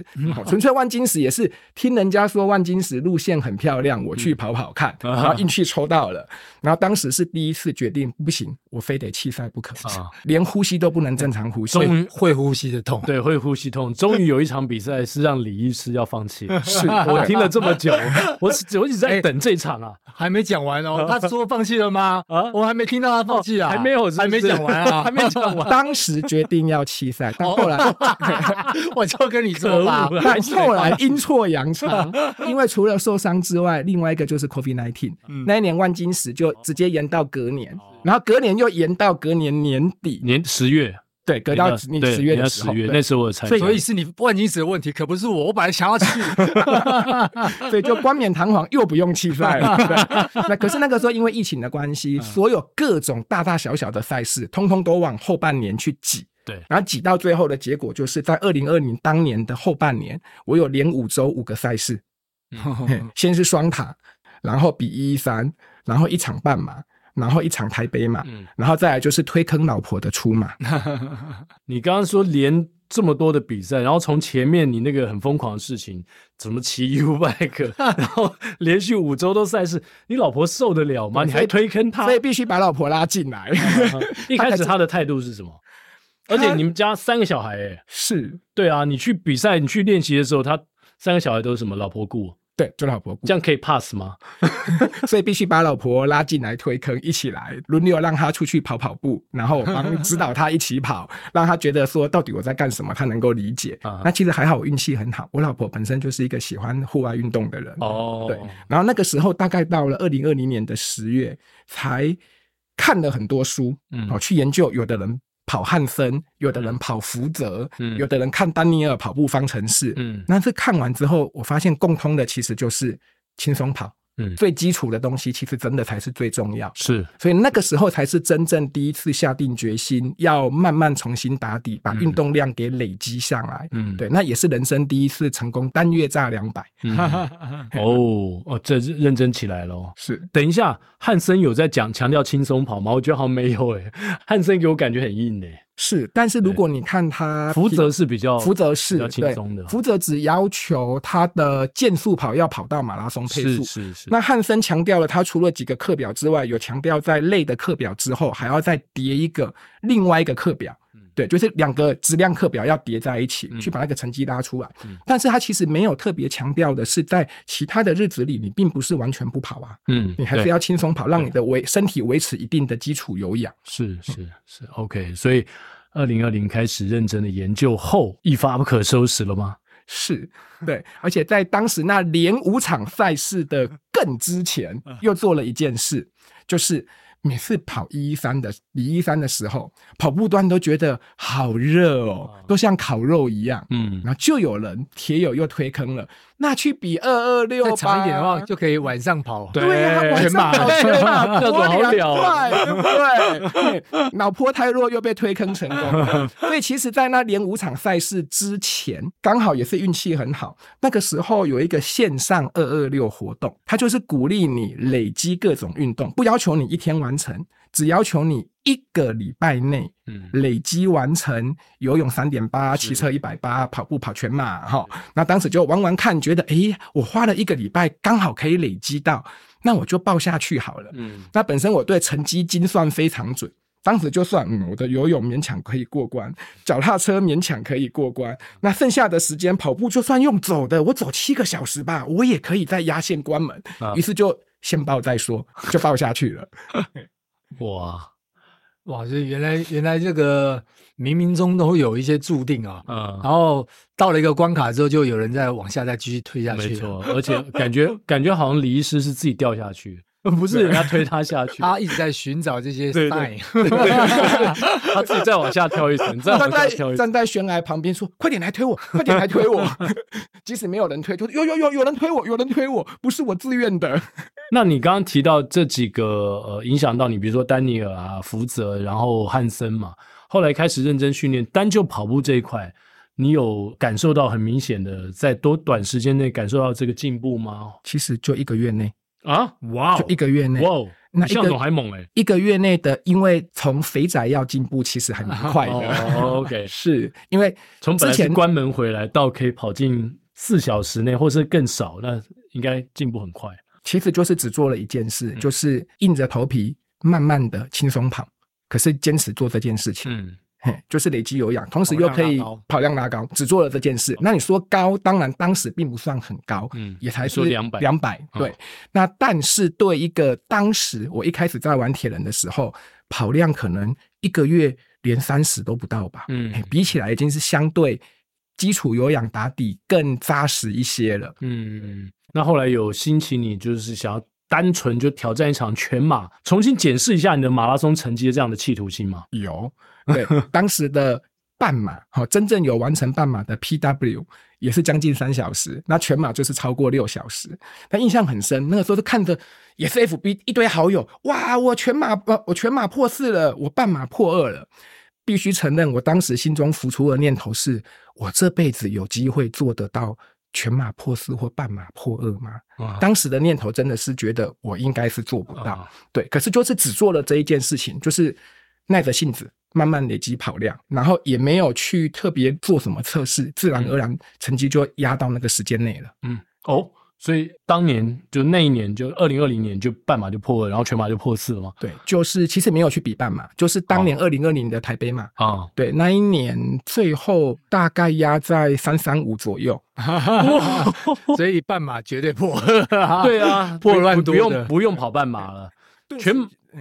纯粹万金石也是听人家说万金石路线很漂亮，我去跑跑看，然后运气抽到了。然后当时是第一次决定不行，我非得弃赛不可，连呼吸都不能正常呼吸，终于会呼吸的痛。对，会呼吸痛。终于有一场比赛是让李医师要放弃。是 *laughs* 我听了这么久，我我一直在等这场啊，还没讲完哦。*laughs* 他说放弃了吗？啊，我还没听到他放弃啊，还没有，还没讲完啊，*laughs* 还没讲完。当时决定要弃赛，但后来 *laughs* 我就跟你说吧，但 *laughs* 后来阴错阳差，因为除了受伤之外，另外一个就是 COVID-19，那一年万金石就直接延到隔年，然后隔年又延到隔年年底，年十月。对，隔到你十月的时候，那时候我才，所以是你万金石的问题，可不是我。我本来想要去，*laughs* 所以就冠冕堂皇又不用弃赛 *laughs* 了。那可是那个时候因为疫情的关系，所有各种大大小小的赛事，通通都往后半年去挤。对，然后挤到最后的结果，就是在二零二零当年的后半年，我有连五周五个赛事，*laughs* 先是双塔，然后比一一三，然后一场半马。然后一场台北马，嗯、然后再来就是推坑老婆的出马。*laughs* 你刚刚说连这么多的比赛，然后从前面你那个很疯狂的事情，怎么骑 U bike，*laughs* 然后连续五周都赛事，你老婆受得了吗？你还推坑她，所以必须把老婆拉进来。*laughs* 一开始她的态度是什么？而且你们家三个小孩、欸，哎，是对啊，你去比赛，你去练习的时候，他三个小孩都是什么？老婆顾。对，做老婆这样可以 pass 吗？*laughs* 所以必须把老婆拉进来推坑，一起来轮流让他出去跑跑步，然后帮指导他一起跑，让他觉得说到底我在干什么，他能够理解。那其实还好，我运气很好，我老婆本身就是一个喜欢户外运动的人。哦，对。然后那个时候大概到了二零二零年的十月，才看了很多书，嗯，哦，去研究有的人。跑汉森，有的人跑福泽，嗯，有的人看丹尼尔跑步方程式，嗯，那这看完之后，我发现共通的其实就是轻松跑。嗯，最基础的东西其实真的才是最重要，是，所以那个时候才是真正第一次下定决心要慢慢重新打底，把运动量给累积上来。嗯，对，那也是人生第一次成功单月炸两百。*laughs* 哦哦，这是认真起来了。是，等一下，汉森有在讲强调轻松跑吗？我觉得好像没有诶，汉森给我感觉很硬诶。是，但是如果你看他福泽是比较福泽是比较轻松的，福泽只要求他的健速跑要跑到马拉松配速，是是是。那汉森强调了，他除了几个课表之外，有强调在累的课表之后还要再叠一个另外一个课表。对，就是两个质量课表要叠在一起，去把那个成绩拉出来。嗯、但是他其实没有特别强调的是，在其他的日子里，你并不是完全不跑啊。嗯，你还是要轻松跑，让你的维身体维持一定的基础有氧。是是是，OK。所以，二零二零开始认真的研究后，一发不可收拾了吗？是，对。而且在当时那连五场赛事的更之前，又做了一件事，就是。每次跑一一三的比一三的时候，跑步端都觉得好热哦，都像烤肉一样。嗯，然后就有人铁友又推坑了。那去比二二六，再长一点的话就可以晚上跑。对呀，晚上跑全马，多凉快，对不 *laughs* 对？脑波太弱又被推坑成功。所以其实，在那连五场赛事之前，刚好也是运气很好。那个时候有一个线上二二六活动，它就是鼓励你累积各种运动，不要求你一天完成，只要求你。一个礼拜内，累积完成游泳三点八，骑车一百八，跑步跑全马，哈。那当时就玩玩看，觉得，诶，我花了一个礼拜，刚好可以累积到，那我就报下去好了。嗯，那本身我对成绩精算非常准，当时就算，嗯，我的游泳勉强可以过关，脚踏车勉强可以过关，那剩下的时间跑步就算用走的，我走七个小时吧，我也可以在压线关门。于是就先报再说，就报下去了。*laughs* 哇！哇，所以原来原来这个冥冥中都会有一些注定啊。嗯，然后到了一个关卡之后，就有人在往下再继续推下去。没错，而且感觉感觉好像李医师是自己掉下去。*laughs* 不是人家推他下去，他一直在寻找这些 sign，*laughs* 他自己再往下跳一层，再往下跳一层，站在悬崖旁边说：“快点来推我，快点来推我！” *laughs* 即使没有人推，就有有有有人推我，有人推我，不是我自愿的。那你刚刚提到这几个呃，影响到你，比如说丹尼尔啊、福泽，然后汉森嘛，后来开始认真训练，单就跑步这一块，你有感受到很明显的在多短时间内感受到这个进步吗？其实就一个月内。啊，哇！就一个月内，哇，那向总还猛哎！一个月内的，因为从肥宅要进步，其实还蛮快的。哦，OK，*laughs* 是因为从之前关门回来到可以跑进四小时内，或是更少，那应该进步很快。其实就是只做了一件事，就是硬着头皮，慢慢的轻松跑，可是坚持做这件事情。嗯。嘿，就是累积有氧，同时又可以跑量拉高，只做了这件事。那你说高，当然当时并不算很高，嗯，也才是两百两百。对，那但是对一个当时我一开始在玩铁人的时候，跑量可能一个月连三十都不到吧，嗯，比起来已经是相对基础有氧打底更扎实一些了。嗯，那后来有兴起你就是想要单纯就挑战一场全马，重新检视一下你的马拉松成绩的这样的企图心吗？有。对，*laughs* 当时的半马，好，真正有完成半马的 PW 也是将近三小时，那全马就是超过六小时。但印象很深，那个时候是看着也是 FB 一堆好友，哇，我全马不，我全马破四了，我半马破二了。必须承认，我当时心中浮出的念头是：我这辈子有机会做得到全马破四或半马破二吗？哇当时的念头真的是觉得我应该是做不到。哇对，可是就是只做了这一件事情，就是耐着性子。慢慢累积跑量，然后也没有去特别做什么测试，自然而然成绩就压到那个时间内了。嗯，哦，所以当年就那一年就二零二零年就半马就破了，然后全马就破四了嘛？对，就是其实没有去比半马，就是当年二零二零的台北马啊。哦、对，那一年最后大概压在三三五左右，*laughs* 所以半马绝对破。*laughs* 对啊，破乱不用不用跑半马了，*laughs* 全。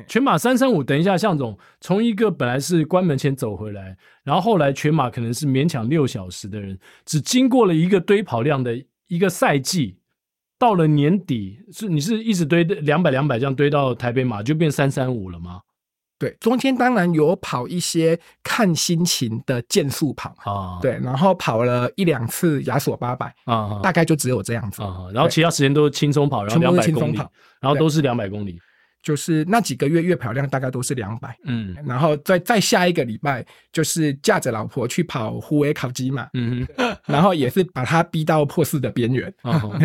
全马三三五，等一下，向总从一个本来是关门前走回来，然后后来全马可能是勉强六小时的人，只经过了一个堆跑量的一个赛季，到了年底是你是一直堆两百两百这样堆到台北马就变三三五了吗？对，中间当然有跑一些看心情的健速跑啊，对，然后跑了一两次亚索八百啊，大概就只有这样子。啊，然后其他时间都是轻松跑，然后两百公里，然后都是两百公里。就是那几个月月跑量大概都是两百，嗯，然后再再下一个礼拜就是驾着老婆去跑湖尾考基嘛，嗯，*laughs* 然后也是把他逼到破四的边缘，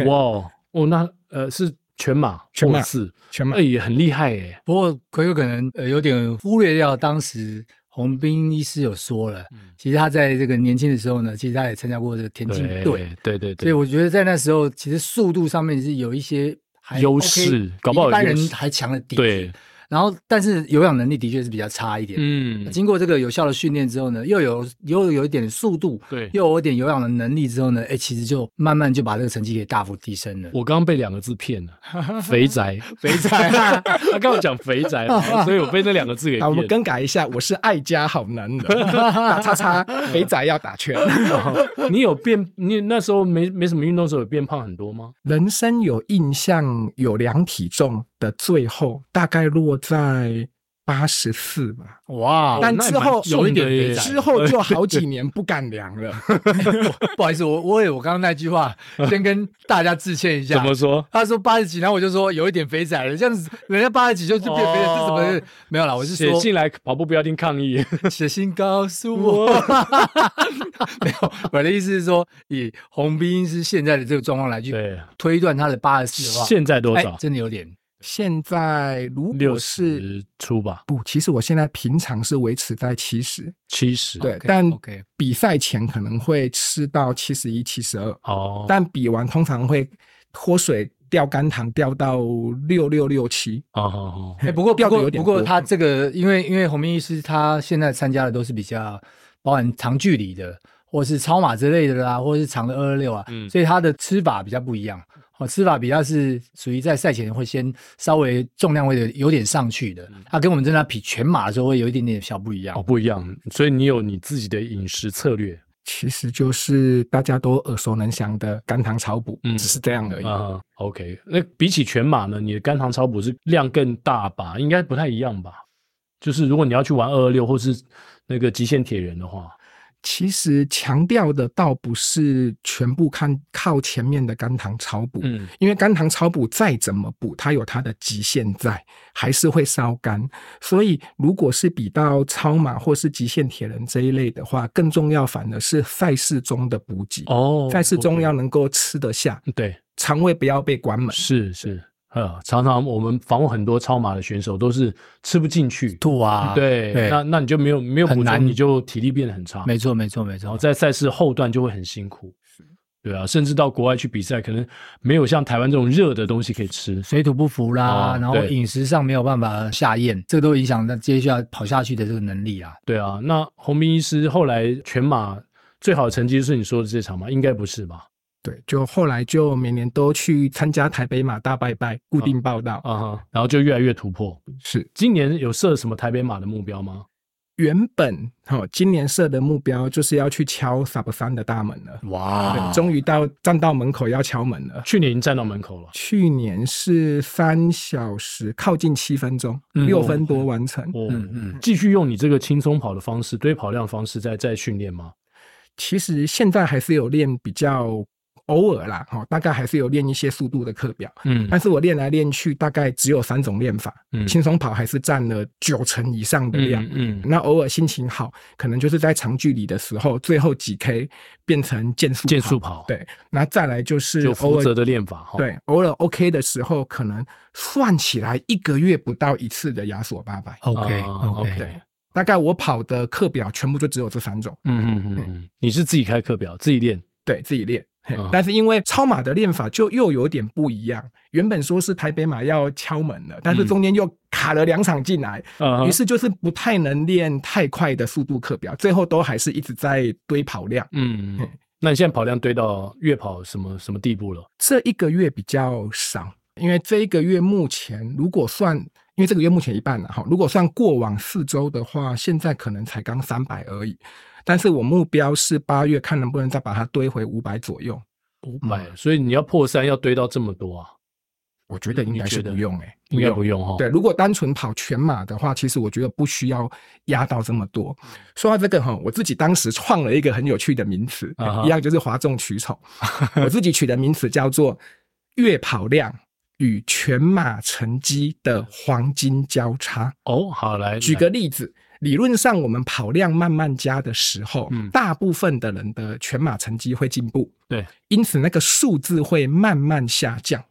哇哦，那呃是全马全马是全马，哎也很厉害哎，不过可有可能呃有点忽略掉当时洪斌医师有说了，其实他在这个年轻的时候呢，其实他也参加过这个田径队，对对对，所以我觉得在那时候其实速度上面是有一些。优势，搞不好一般人还强了点。对。然后，但是有氧能力的确是比较差一点。嗯，经过这个有效的训练之后呢，又有又有一点速度，对，又有一点有氧的能力之后呢，哎，其实就慢慢就把这个成绩给大幅提升了。我刚刚被两个字骗了，肥宅，*laughs* 肥宅。他刚刚讲肥宅，所以我被那两个字给 *laughs* 骗了。我们更改一下，我是爱家好男人，打叉叉，肥宅要打圈。*laughs* 你有变？你那时候没没什么运动的时候有变胖很多吗？人生有印象有量体重的最后，大概落在八十四吧。哇！但之后有一点，之后就好几 *laughs* 年不敢量了。不好意思，我我也我刚刚那句话先跟大家致歉一下。*laughs* 怎么说？他说八十几，然后我就说有一点肥仔了，这样子人家八十几就就变肥了，这怎么没有啦？我是说写信来跑步不要听抗议，*laughs* 写信告诉我。没有，我的意思是说，以洪斌是现在的这个状况来去推断他的八十四的话，现在多少？真的有点。现在如果是六十出吧，不，其实我现在平常是维持在七十，七十，对，但比赛前可能会吃到七十一、七十二，哦，但比完通常会脱水掉肝糖掉到六六六七，哦哦不过不过不过他这个，因为因为洪明医师他现在参加的都是比较包含长距离的，或是超马之类的啦，或者是长的二二六啊，嗯，所以他的吃法比较不一样。哦，吃法比较是属于在赛前会先稍微重量会有点上去的，它跟我们在那比全马的时候会有一点点小不一样。哦，不一样。所以你有你自己的饮食策略，其实就是大家都耳熟能详的肝糖超补，嗯，只是这样而已。啊，OK。那比起全马呢，你的肝糖超补是量更大吧？应该不太一样吧？就是如果你要去玩二二六或是那个极限铁人的话。其实强调的倒不是全部看靠前面的肝糖超补，嗯，因为肝糖超补再怎么补，它有它的极限在，还是会烧肝。所以如果是比到超马或是极限铁人这一类的话，更重要反而是赛事中的补给哦，赛事中要能够吃得下，对，肠胃不要被关门，是是。呃，常常我们访问很多超马的选手，都是吃不进去，吐啊，对，对那那你就没有没有补充，你就体力变得很差。没错，没错，没错。然后在赛事后段就会很辛苦，对啊，甚至到国外去比赛，可能没有像台湾这种热的东西可以吃，水土不服啦，哦、然后饮食上没有办法下咽，这个都影响到接下来跑下去的这个能力啊。对啊，那洪斌医师后来全马最好的成绩是你说的这场吗？应该不是吧？对，就后来就每年都去参加台北马大拜拜，固定报道啊，啊，然后就越来越突破。是，今年有设什么台北马的目标吗？原本哈、哦，今年设的目标就是要去敲 Sub 三的大门了。哇，终于到站到门口要敲门了。去年已经站到门口了。去年是三小时，靠近七分钟，六、嗯、分多完成。哦、嗯嗯，继续用你这个轻松跑的方式，堆跑量的方式在在训练吗？其实现在还是有练比较。偶尔啦，哈，大概还是有练一些速度的课表，嗯，但是我练来练去，大概只有三种练法，嗯，轻松跑还是占了九成以上的量，嗯，嗯，那偶尔心情好，可能就是在长距离的时候，最后几 K 变成健速健速跑，对，那再来就是就负责的练法，对，偶尔 OK 的时候，可能算起来一个月不到一次的亚索八百，OK OK，对，大概我跑的课表全部就只有这三种，嗯嗯嗯嗯，你是自己开课表自己练，对自己练。但是因为超马的练法就又有点不一样，原本说是台北马要敲门了，但是中间又卡了两场进来，于是就是不太能练太快的速度课表，最后都还是一直在堆跑量。嗯，那你现在跑量堆到月跑什么什么地步了？这一个月比较少，因为这一个月目前如果算，因为这个月目前一半了哈，如果算过往四周的话，现在可能才刚三百而已。但是我目标是八月，看能不能再把它堆回五百左右。五百，所以你要破三，要堆到这么多啊？我觉得应该是不用哎、欸，应该不用哈。对，如果单纯跑全马的话，其实我觉得不需要压到这么多。说到这个哈，我自己当时创了一个很有趣的名词，一样就是哗众取宠。*laughs* 我自己取的名词叫做“月跑量与全马成绩的黄金交叉”。哦，好，来举个例子。理论上，我们跑量慢慢加的时候，嗯，大部分的人的全马成绩会进步，对，因此那个数字会慢慢下降。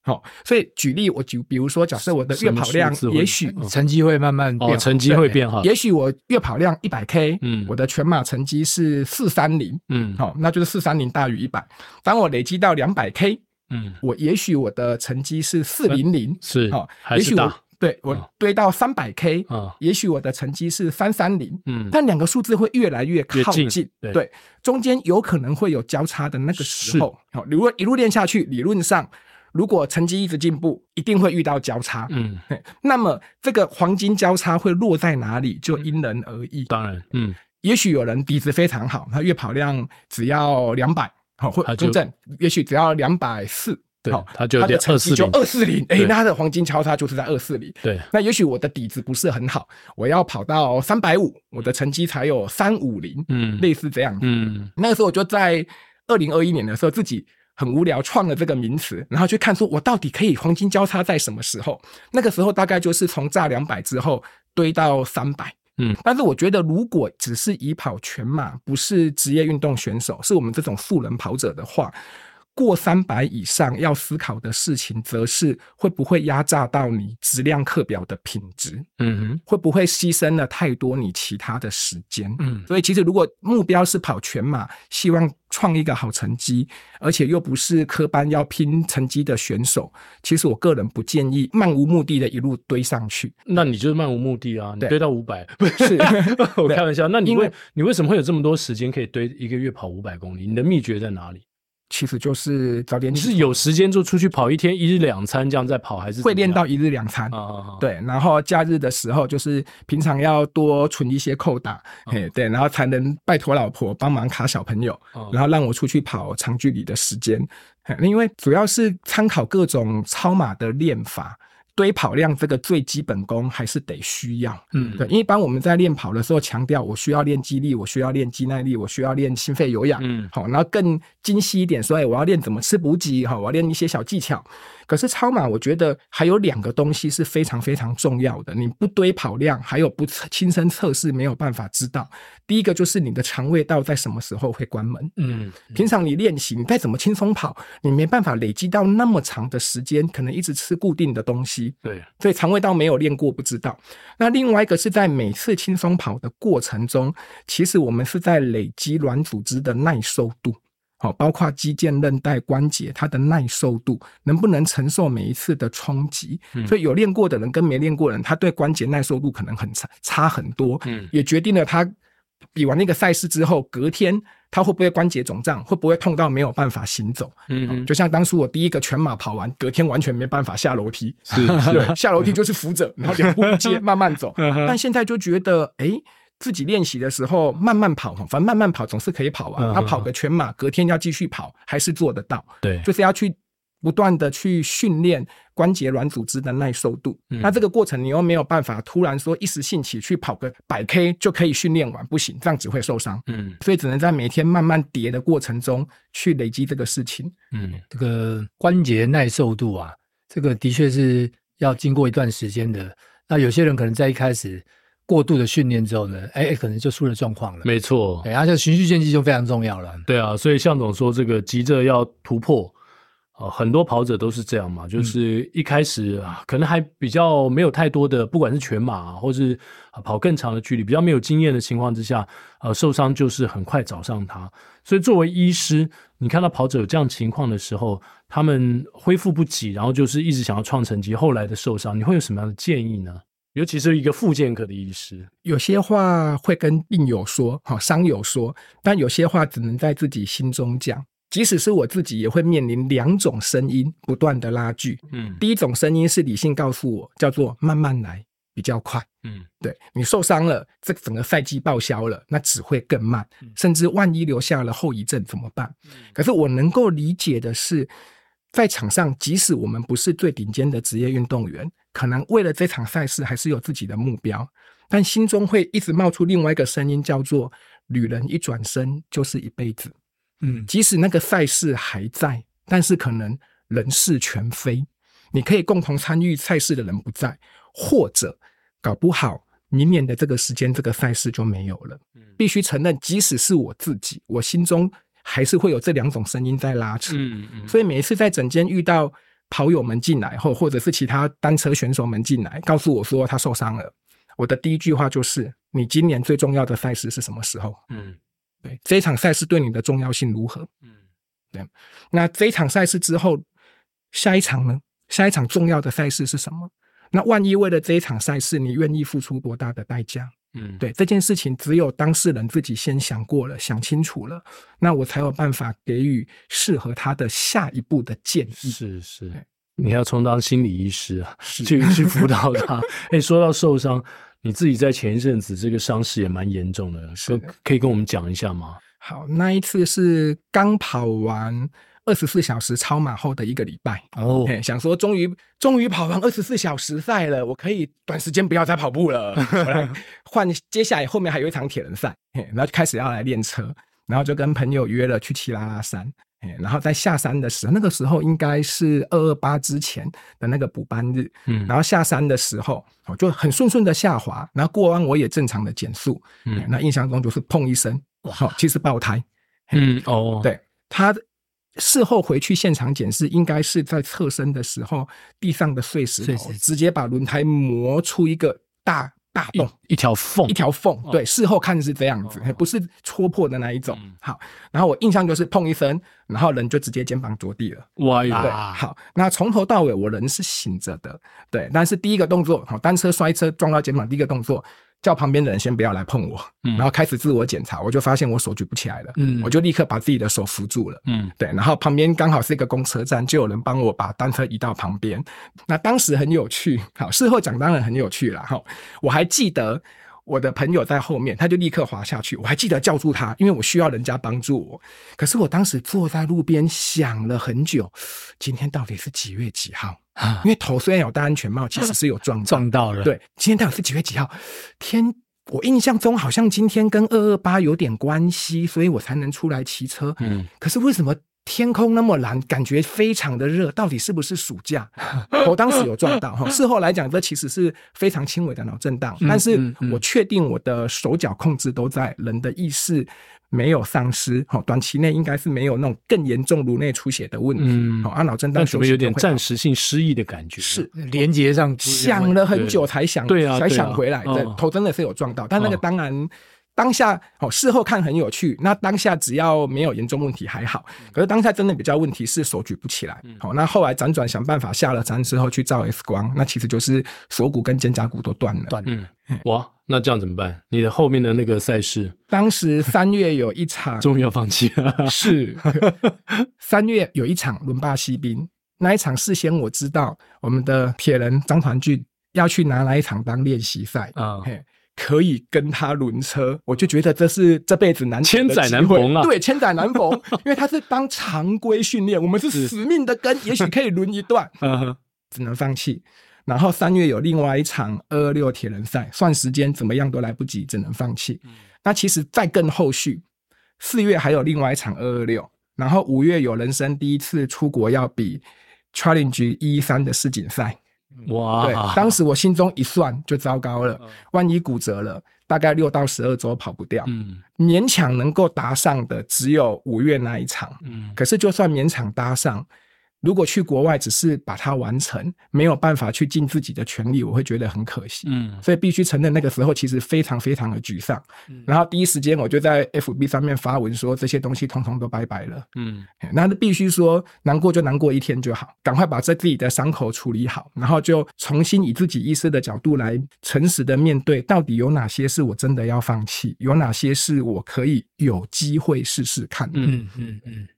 好，所以举例，我举，比如说，假设我的月跑量，也许成绩会慢慢变，成绩会变好。也许我月跑量一百 K，嗯，我的全马成绩是四三零，嗯，好，那就是四三零大于一百。当我累积到两百 K，嗯，我也许我的成绩是四零零，是，好，也许我。对，我堆到三百 K，啊，也许我的成绩是三三零，嗯，但两个数字会越来越靠近，近对，对，中间有可能会有交叉的那个时候。好，如果一路练下去，理论上，如果成绩一直进步，一定会遇到交叉，嗯，那么这个黄金交叉会落在哪里，就因人而异。当然，嗯，也许有人底子非常好，他月跑量只要两百，好，或中正，也许只要两百四。好，他就二四零，就二四零，哎，那他的黄金交叉就是在二四零。对，那也许我的底子不是很好，我要跑到三百五，我的成绩才有三五零，嗯，类似这样子。嗯，那个时候我就在二零二一年的时候，自己很无聊创了这个名词，然后去看说我到底可以黄金交叉在什么时候？那个时候大概就是从炸两百之后堆到三百。嗯，但是我觉得如果只是以跑全马，不是职业运动选手，是我们这种素人跑者的话。过三百以上要思考的事情，则是会不会压榨到你质量课表的品质？嗯哼，会不会牺牲了太多你其他的时间？嗯，所以其实如果目标是跑全马，希望创一个好成绩，而且又不是科班要拼成绩的选手，其实我个人不建议漫无目的的一路堆上去。那你就是漫无目的啊！你堆到五百，不是 *laughs* 我开玩笑。那你为你为什么会有这么多时间可以堆一个月跑五百公里？你的秘诀在哪里？其实就是早点。你是有时间就出去跑一天一日两餐这样在跑，还是会练到一日两餐？啊对，然后假日的时候就是平常要多存一些扣打，嘿，对，然后才能拜托老婆帮忙卡小朋友，然后让我出去跑长距离的时间。因为主要是参考各种超马的练法。堆跑量这个最基本功还是得需要，嗯，对，一般我们在练跑的时候强调，我需要练肌力，我需要练肌耐力，我需要练心肺有氧，嗯，好，然后更精细一点，所以我要练怎么吃补给，哈，我要练一些小技巧。可是超马，我觉得还有两个东西是非常非常重要的，你不堆跑量，还有不亲身测试，没有办法知道。第一个就是你的肠胃道在什么时候会关门，嗯，平常你练习，你再怎么轻松跑，你没办法累积到那么长的时间，可能一直吃固定的东西，对，所以肠胃道没有练过，不知道。那另外一个是在每次轻松跑的过程中，其实我们是在累积软组织的耐受度。好，包括肌腱、韧带、关节，它的耐受度能不能承受每一次的冲击？嗯、所以有练过的人跟没练过的人，他对关节耐受度可能很差，差很多。嗯，也决定了他比完那个赛事之后，隔天他会不会关节肿胀，会不会痛到没有办法行走？嗯，嗯，就像当初我第一个全马跑完，隔天完全没办法下楼梯，是，对，*laughs* 下楼梯就是扶着，然后两步 *laughs* 慢慢走。但现在就觉得，哎、欸。自己练习的时候慢慢跑，反正慢慢跑总是可以跑完。他跑个全马，隔天要继续跑，还是做得到。对，就是要去不断的去训练关节软组织的耐受度。那这个过程你又没有办法突然说一时兴起去跑个百 K 就可以训练完，不行，这样只会受伤。嗯，所以只能在每天慢慢叠的过程中去累积这个事情。嗯，这个关节耐受度啊，这个的确是要经过一段时间的。那有些人可能在一开始。过度的训练之后呢，哎，可能就出了状况了。没错，对，而且循序渐进就非常重要了。对啊，所以向总说这个急着要突破，呃，很多跑者都是这样嘛，就是一开始啊，可能还比较没有太多的，不管是全马啊，或是跑更长的距离，比较没有经验的情况之下，呃，受伤就是很快找上他。所以作为医师，你看到跑者有这样情况的时候，他们恢复不及，然后就是一直想要创成绩，后来的受伤，你会有什么样的建议呢？尤其是一个复健科的医师，有些话会跟病友说，好伤友说，但有些话只能在自己心中讲。即使是我自己，也会面临两种声音不断的拉锯。嗯，第一种声音是理性告诉我，叫做慢慢来比较快。嗯，对，你受伤了，这整个赛季报销了，那只会更慢，甚至万一留下了后遗症怎么办？可是我能够理解的是。在场上，即使我们不是最顶尖的职业运动员，可能为了这场赛事还是有自己的目标，但心中会一直冒出另外一个声音，叫做“女人一转身就是一辈子”。嗯，即使那个赛事还在，但是可能人事全非，你可以共同参与赛事的人不在，或者搞不好明年的这个时间，这个赛事就没有了。必须承认，即使是我自己，我心中。还是会有这两种声音在拉扯，嗯嗯，所以每一次在整间遇到跑友们进来后，或者是其他单车选手们进来，告诉我说他受伤了，我的第一句话就是：你今年最重要的赛事是什么时候？嗯，对，这一场赛事对你的重要性如何？嗯，对，那这一场赛事之后，下一场呢？下一场重要的赛事是什么？那万一为了这一场赛事，你愿意付出多大的代价？嗯，对，这件事情，只有当事人自己先想过了，想清楚了，那我才有办法给予适合他的下一步的建议。是是，你要充当心理医师啊，去去辅导他。*laughs* 哎，说到受伤，你自己在前一阵子这个伤势也蛮严重的，可可以跟我们讲一下吗？好，那一次是刚跑完。二十四小时超马后的一个礼拜哦，想说终于终于跑完二十四小时赛了，我可以短时间不要再跑步了，*laughs* 换接下来后面还有一场铁人赛，然后就开始要来练车，然后就跟朋友约了去骑拉拉山，然后在下山的时候，那个时候应该是二二八之前的那个补班日，嗯，然后下山的时候我就很顺顺的下滑，然后过弯我也正常的减速，嗯，那印象中就是砰一声，哇，其实爆胎，嗯哦，对他。事后回去现场检视，应该是在侧身的时候，地上的碎石头直接把轮胎磨出一个大大洞，一条缝，一条缝。对，事后看是这样子，不是戳破的那一种。好，然后我印象就是碰一声，然后人就直接肩膀着地了。哇呀！好，那从头到尾我人是醒着的，对。但是第一个动作，好，单车摔车撞到肩膀，第一个动作叫旁边的人先不要来碰我，嗯，然后开始自我检查，我就发现我手举不起来了，嗯，我就立刻把自己的手扶住了，嗯，对，然后旁边刚好是一个公车站，就有人帮我把单车移到旁边。那当时很有趣，好，事后讲当然很有趣了，哈，我还记得我的朋友在后面，他就立刻滑下去，我还记得叫住他，因为我需要人家帮助我。可是我当时坐在路边想了很久，今天到底是几月几号？因为头虽然有戴安全帽，其实是有撞 *laughs* 撞到了。对，今天到底是几月几号？天，我印象中好像今天跟二二八有点关系，所以我才能出来骑车。嗯，可是为什么天空那么蓝，感觉非常的热？到底是不是暑假？我 *laughs* 当时有撞到哈，事后来讲，这其实是非常轻微的脑震荡，但是我确定我的手脚控制都在，人的意识。没有丧失，好，短期内应该是没有那种更严重颅内出血的问题，好、嗯，啊，脑震荡，怎么有点暂时性失忆的感觉？是连接上想了很久才想，对啊，才想回来，对，头真的是有撞到，但那个当然当下哦，事后看很有趣，那当下只要没有严重问题还好，可是当下真的比较问题是手举不起来，好，那后来辗转想办法下了山之后去照 X 光，那其实就是锁骨跟肩胛骨都断了，断，嗯，哇。那这样怎么办？你的后面的那个赛事，当时三月有一场，终于要放弃了。是。*laughs* 三月有一场伦巴西兵，那一场事先我知道，我们的铁人张团俊要去拿那一场当练习赛。啊，可以跟他轮车，我就觉得这是这辈子难千载难逢啊！对，千载难逢，*laughs* 因为他是当常规训练，我们是死命的跟，也许可以轮一段，*laughs* 只能放弃。然后三月有另外一场二二六铁人赛，算时间怎么样都来不及，只能放弃。嗯、那其实再更后续，四月还有另外一场二二六，然后五月有人生第一次出国要比 Challenge 一三的世锦赛。哇！对，当时我心中一算就糟糕了，万一骨折了，大概六到十二周跑不掉。嗯，勉强能够搭上的只有五月那一场。嗯，可是就算勉强搭上。如果去国外只是把它完成，没有办法去尽自己的全力，我会觉得很可惜。嗯，所以必须承认那个时候其实非常非常的沮丧。嗯，然后第一时间我就在 FB 上面发文说这些东西通通都拜拜了。嗯，那必须说难过就难过一天就好，赶快把这自己的伤口处理好，然后就重新以自己医师的角度来诚实的面对，到底有哪些是我真的要放弃，有哪些是我可以有机会试试看。嗯嗯嗯。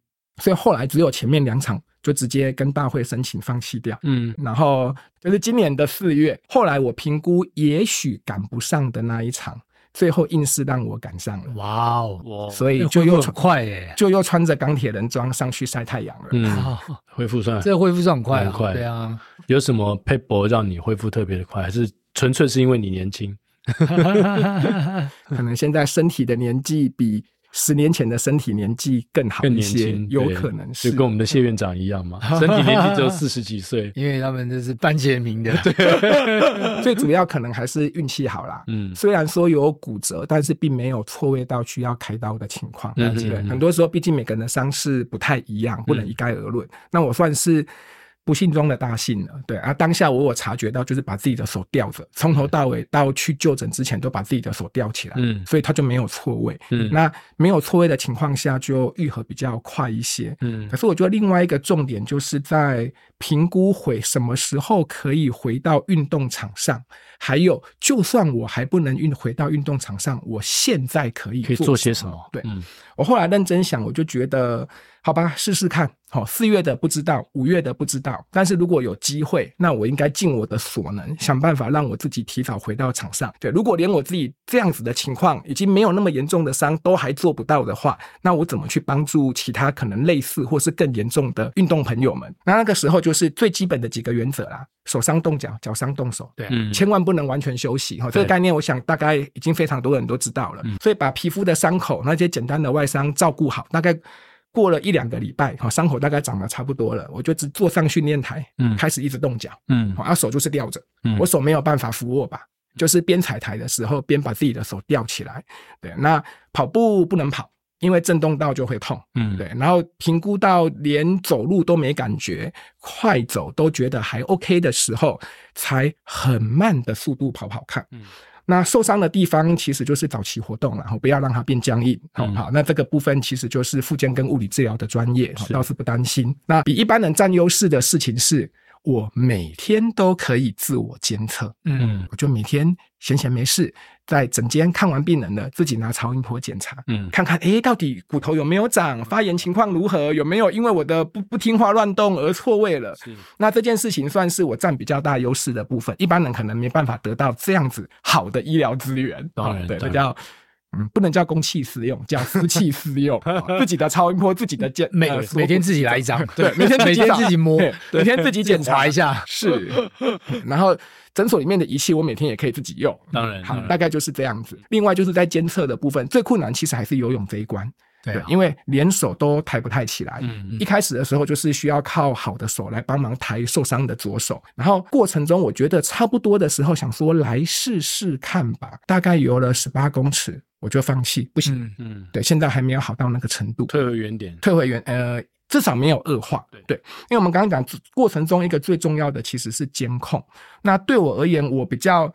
所以后来只有前面两场。就直接跟大会申请放弃掉，嗯，然后就是今年的四月，后来我评估也许赶不上的那一场，最后硬是让我赶上了，哇哦，所以就又很快耶，就又穿着钢铁人装上去晒太阳了，嗯，*laughs* 恢复算这个恢复算很快，很快，对啊，有什么 paper 让你恢复特别的快，还是纯粹是因为你年轻？*laughs* 可能现在身体的年纪比。十年前的身体年纪更好一些，有可能是就跟我们的谢院长一样嘛，身体年纪只有 *laughs* 四十几岁，*laughs* 因为他们这是班杰明的，对，*laughs* 最主要可能还是运气好啦。嗯，虽然说有骨折，但是并没有错位到需要开刀的情况。嗯，对，很多时候毕竟每个人的伤势不太一样，不能一概而论。那我算是。不幸中的大幸了，对啊，当下我有察觉到，就是把自己的手吊着，从头到尾到去就诊之前都把自己的手吊起来，嗯，所以他就没有错位，嗯，那没有错位的情况下就愈合比较快一些，嗯，可是我觉得另外一个重点就是在评估回什么时候可以回到运动场上，还有就算我还不能运回到运动场上，我现在可以可以做些什么？对，嗯，我后来认真想，我就觉得。好吧，试试看。好，四月的不知道，五月的不知道。但是如果有机会，那我应该尽我的所能，想办法让我自己提早回到场上。对，如果连我自己这样子的情况，已经没有那么严重的伤，都还做不到的话，那我怎么去帮助其他可能类似或是更严重的运动朋友们？那那个时候就是最基本的几个原则啦：手伤动脚，脚伤动手。对，嗯，千万不能完全休息。哈，这个概念我想大概已经非常多人都知道了。所以把皮肤的伤口那些简单的外伤照顾好，大概。过了一两个礼拜，哈，伤口大概长得差不多了，我就只坐上训练台，嗯，开始一直动脚，嗯，啊，手就是吊着，嗯，我手没有办法扶握吧，就是边踩台的时候边把自己的手吊起来，对，那跑步不能跑，因为震动到就会痛，嗯，对，然后评估到连走路都没感觉，快走都觉得还 OK 的时候，才很慢的速度跑跑看，嗯。那受伤的地方其实就是早期活动，然后不要让它变僵硬。好、嗯，好，那这个部分其实就是复健跟物理治疗的专业，倒是不担心。那比一般人占优势的事情是，我每天都可以自我监测。嗯，我就每天闲闲没事，在诊间看完病人了，自己拿超音波检查，嗯，看看诶，到底骨头有没有长，发炎情况如何，有没有因为我的不不听话乱动而错位了。是，那这件事情算是我占比较大优势的部分，一般人可能没办法得到这样子好的医疗资源。当然，对，这叫。嗯，不能叫公器私用，叫私器私用。*laughs* 自己的超音波，自己的检，每每天自己来一张，对，每天每天自己摸，每天自己检查一下。是，*laughs* 然后诊所里面的仪器，我每天也可以自己用。当然，好，大概就是这样子。另外就是在监测的部分，最困难其实还是游泳这一关。对，因为连手都抬不太起来。嗯，一开始的时候就是需要靠好的手来帮忙抬受伤的左手，然后过程中我觉得差不多的时候，想说来试试看吧。大概游了十八公尺。我就放弃，不行。嗯，嗯对，现在还没有好到那个程度，退回原点，退回原，呃，至少没有恶化。对，对，因为我们刚刚讲过程中一个最重要的其实是监控。那对我而言，我比较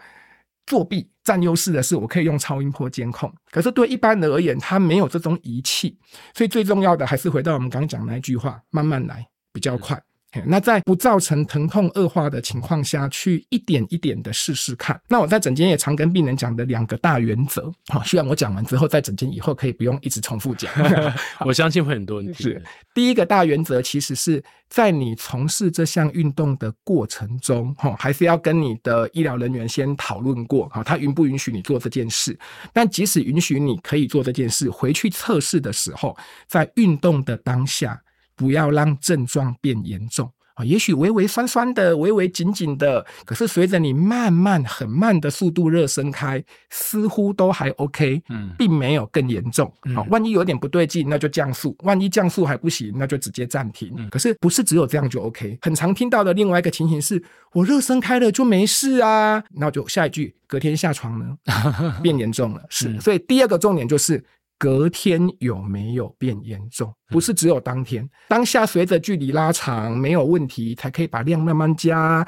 作弊占优势的是，我可以用超音波监控。可是对一般人而言，他没有这种仪器，所以最重要的还是回到我们刚刚讲那一句话：慢慢来，比较快。那在不造成疼痛恶化的情况下去一点一点的试试看。那我在诊间也常跟病人讲的两个大原则，好，希望我讲完之后在诊间以后可以不用一直重复讲。*laughs* 我相信会很多人是第一个大原则，其实是在你从事这项运动的过程中，哈，还是要跟你的医疗人员先讨论过，哈，他允不允许你做这件事？但即使允许你可以做这件事，回去测试的时候，在运动的当下。不要让症状变严重啊，也许微微酸酸的，微微紧紧的，可是随着你慢慢很慢的速度热身开，似乎都还 OK，嗯，并没有更严重。好，万一有点不对劲，那就降速；万一降速还不行，那就直接暂停。可是不是只有这样就 OK？很常听到的另外一个情形是，我热身开了就没事啊，那就下一句，隔天下床呢，*laughs* 变严重了。是，所以第二个重点就是。隔天有没有变严重？不是只有当天，当下随着距离拉长没有问题，才可以把量慢慢加。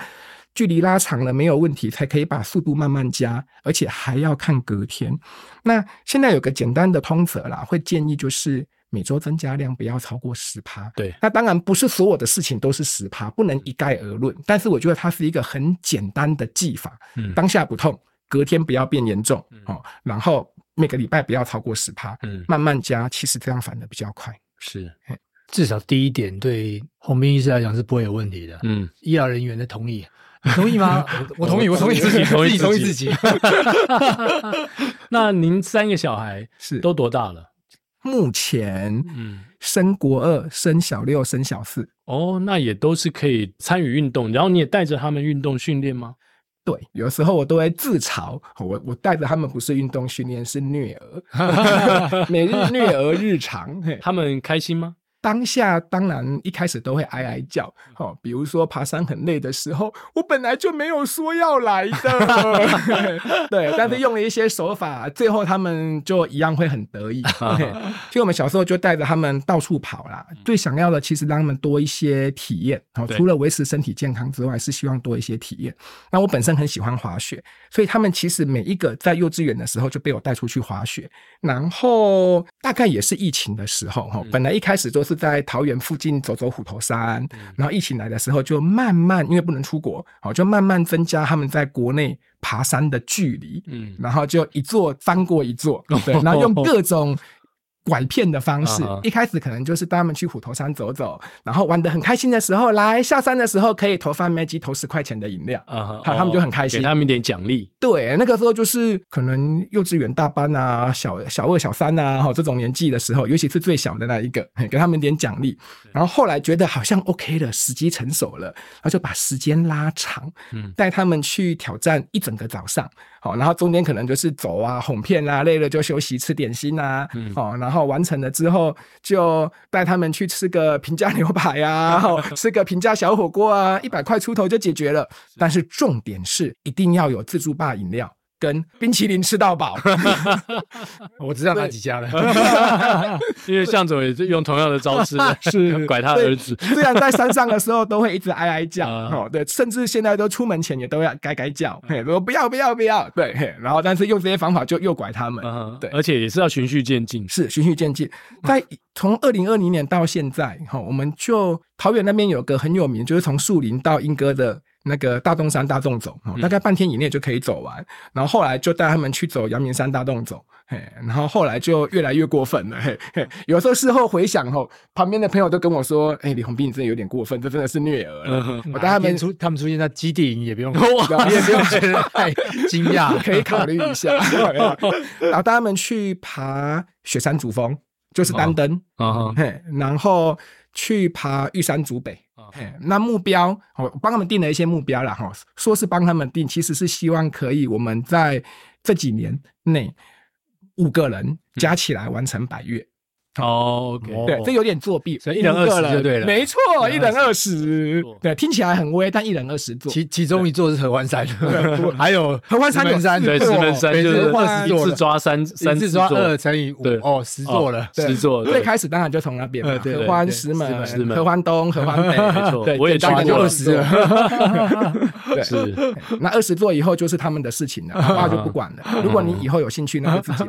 距离拉长了没有问题，才可以把速度慢慢加，而且还要看隔天。那现在有个简单的通则啦，会建议就是每周增加量不要超过十趴。对，那当然不是所有的事情都是十趴，不能一概而论。但是我觉得它是一个很简单的技法。嗯，当下不痛，隔天不要变严重。哦，然后。每个礼拜不要超过十趴，嗯，慢慢加，其实这样反而比较快。是，至少第一点对红兵医师来讲是不会有问题的。嗯，医疗人员的同意，*laughs* 你同意吗？*laughs* 我同意，我同意自己，同意同意自己。*laughs* 那您三个小孩是都多大了？目前，嗯，升国二，升小六，升小四。哦，那也都是可以参与运动，然后你也带着他们运动训练吗？对，有时候我都会自嘲，我我带着他们不是运动训练，是虐儿，*laughs* *laughs* 每日虐儿日常，他们开心吗？当下当然一开始都会哀哀叫，哦，比如说爬山很累的时候，我本来就没有说要来的，*laughs* 对，但是用了一些手法，最后他们就一样会很得意。*laughs* 其实我们小时候就带着他们到处跑啦，最想要的其实让他们多一些体验，哦，除了维持身体健康之外，是希望多一些体验。那我本身很喜欢滑雪，所以他们其实每一个在幼稚园的时候就被我带出去滑雪，然后大概也是疫情的时候，哈，本来一开始都是在桃园附近走走虎头山，然后疫情来的时候就慢慢，因为不能出国，好，就慢慢增加他们在国内爬山的距离，嗯，然后就一座翻过一座，对，然后用各种。拐骗的方式，一开始可能就是带他们去虎头山走走，然后玩的很开心的时候，来下山的时候可以投放 Maggie 投十块钱的饮料，好，他们就很开心，给他们一点奖励。对，那个时候就是可能幼稚园大班啊，小小二、小三啊，哈，这种年纪的时候，尤其是最小的那一个，给他们点奖励。然后后来觉得好像 OK 了，时机成熟了，然后就把时间拉长，嗯，带他们去挑战一整个早上。好，然后中间可能就是走啊、哄骗啊，累了就休息吃点心啊。嗯，好，然后完成了之后，就带他们去吃个平价牛排啊，*laughs* 吃个平价小火锅啊，一百块出头就解决了。但是重点是一定要有自助吧饮料，跟冰淇淋吃到饱，*laughs* 我知道哪几家了，*laughs* 因为向总也是用同样的招式，*laughs* 是拐他儿子。虽然在山上的时候都会一直哀哀叫，哦，对，甚至现在都出门前也都要该该叫，嘿，说不要不要不要，对，然后但是用这些方法就诱拐他们，对，而且也是要循序渐进，是循序渐进。在从二零二零年到现在，哈，我们就桃园那边有个很有名，就是从树林到莺歌的。那个大洞山大洞走，大概半天以内就可以走完。嗯、然后后来就带他们去走阳明山大洞走，嘿，然后后来就越来越过分了，嘿，嘿，有时候事后回想后，旁边的朋友都跟我说：“哎、欸，李红斌你真的有点过分，这真的是虐儿了。嗯”我带他们出，他们出现在基地营也不用，*laughs* 哇也不用觉得太惊讶，可以考虑一下。*laughs* *laughs* 然后带他们去爬雪山主峰，就是丹登，哦、嘿，然后去爬玉山主北。那目标我帮他们定了一些目标了哈，说是帮他们定，其实是希望可以我们在这几年内五个人加起来完成百月。哦，对，这有点作弊，所以一人二十就对了，没错，一人二十，对，听起来很威，但一人二十座，其其中一座是合欢山，*laughs* 还有合欢山山，对，石门山就是二十座，一次抓三，三次抓二乘以五，对，哦，十座了，十座，最开始当然就从那边嘛，合欢、石门、合欢东、*laughs* 合欢北，没错，对，我也抓过。二十了，*laughs* 对，是，那二十座以后就是他们的事情了，爸就不管了。如果你以后有兴趣，那就自己，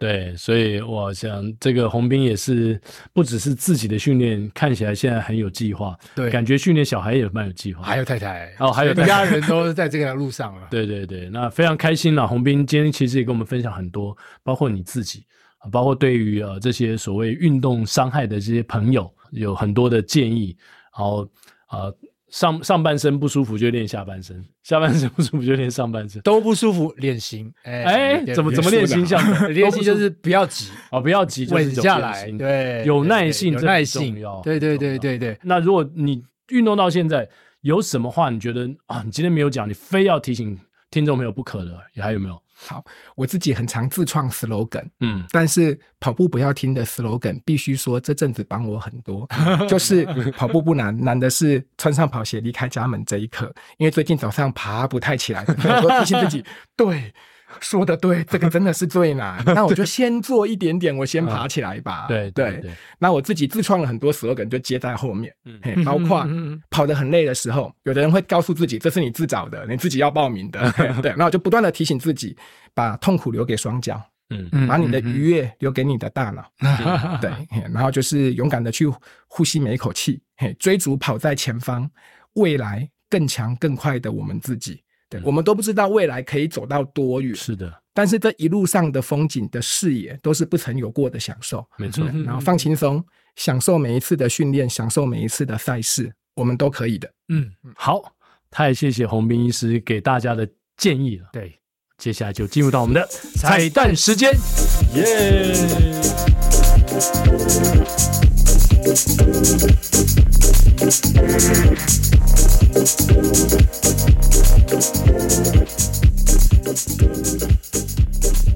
对，所以我想这个鸿斌。也是不只是自己的训练，看起来现在很有计划，对，感觉训练小孩也蛮有计划，还有太太哦，还有 *laughs* 家人都在这个路上了。对对对，那非常开心了。洪斌今天其实也跟我们分享很多，包括你自己，包括对于呃这些所谓运动伤害的这些朋友，有很多的建议，然后呃。上上半身不舒服就练下半身，下半身不舒服就练上半身，都不舒服练形。哎哎，怎么怎么练形？像 *laughs* 练心就是不要急哦，不要急，稳下来。对，有耐性，有耐性。对对对对对。那如果你运动到现在，有什么话你觉得啊，你今天没有讲，你非要提醒听众朋友不可的，你还有没有？好，我自己很常自创 slogan，嗯，但是跑步不要听的 slogan，必须说这阵子帮我很多，*laughs* 就是跑步不难，难的是穿上跑鞋离开家门这一刻，因为最近早上爬不太起来，*laughs* 我都提醒自己，对。说的对，这个真的是最难。*laughs* 那我就先做一点点，我先爬起来吧。对对对。那我自己自创了很多 slogan，就接在后面。嗯，包括跑得很累的时候，有的人会告诉自己，这是你自找的，你自己要报名的。*laughs* 对，那我就不断的提醒自己，把痛苦留给双脚。嗯，把你的愉悦留给你的大脑。*laughs* 对，然后就是勇敢的去呼吸每一口气，追逐跑在前方，未来更强更快的我们自己。对，我们都不知道未来可以走到多远，是的。但是这一路上的风景的视野都是不曾有过的享受，没错。然后放轻松，享受每一次的训练，享受每一次的赛事，我们都可以的。嗯，好，太谢谢洪斌医师给大家的建议了。对，接下来就进入到我们的 *laughs* 彩蛋时间，耶！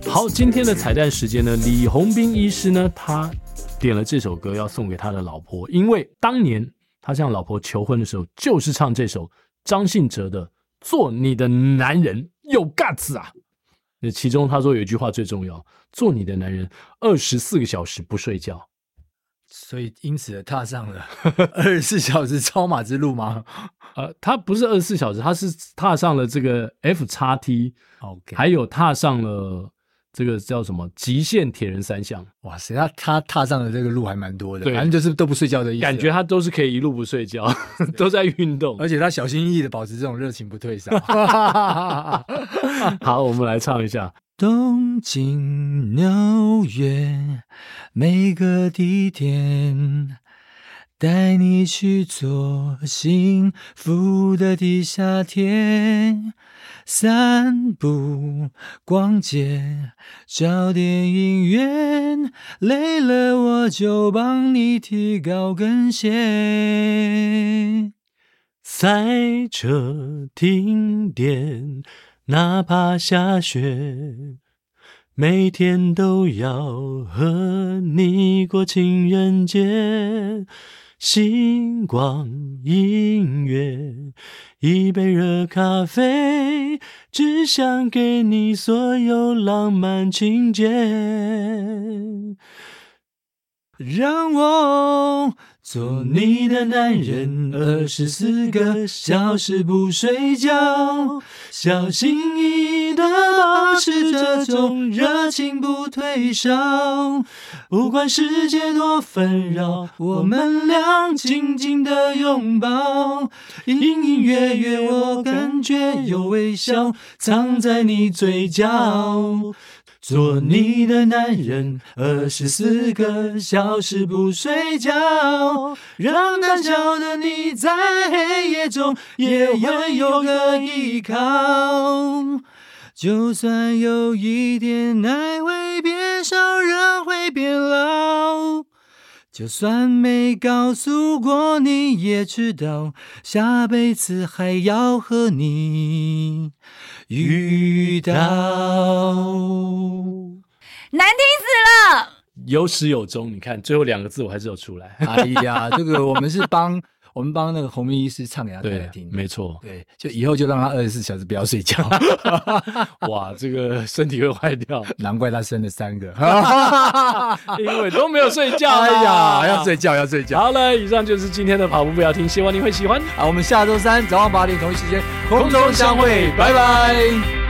好，今天的彩蛋时间呢，李鸿斌医师呢，他点了这首歌要送给他的老婆，因为当年他向老婆求婚的时候，就是唱这首张信哲的《做你的男人有 guts 啊》。那其中他说有一句话最重要：做你的男人二十四个小时不睡觉。所以因此踏上了 *laughs* 二十四小时超马之路吗？*laughs* 呃，他不是二十四小时，他是踏上了这个 F 叉 T，OK，还有踏上了这个叫什么极限铁人三项。哇塞，他他踏上的这个路还蛮多的，反正就是都不睡觉的意思。感觉他都是可以一路不睡觉，*laughs* 都在运动，而且他小心翼翼的保持这种热情不退散。好，我们来唱一下。东京、纽约，每个地点，带你去做幸福的地下铁，散步、逛街、找电影院，累了我就帮你提高跟鞋，塞车停电。哪怕下雪，每天都要和你过情人节。星光音乐，一杯热咖啡，只想给你所有浪漫情节。让我做你的男人，二十四个小时不睡觉，小心翼翼的保持这种热情不退烧。不管世界多纷扰，我们俩紧紧的拥抱，隐隐约约我感觉有微笑藏在你嘴角。做你的男人，二十四个小时不睡觉，让胆小的你在黑夜中也会有个依靠。就算有一天爱会变少，人会变老，就算没告诉过你，也知道下辈子还要和你。遇到难听死了，有始有终。你看最后两个字，我还是有出来。哎呀，这个我们是帮。我们帮那个红明医师唱给他听，没错，对，就以后就让他二十四小时不要睡觉。*laughs* 哇，这个身体会坏掉，*laughs* 难怪他生了三个，*laughs* 因为都没有睡觉。哎呀，要睡觉，要睡觉。好了，以上就是今天的跑步不要停，希望你会喜欢。好，我们下周三早上八点同一时间空中相会，拜拜。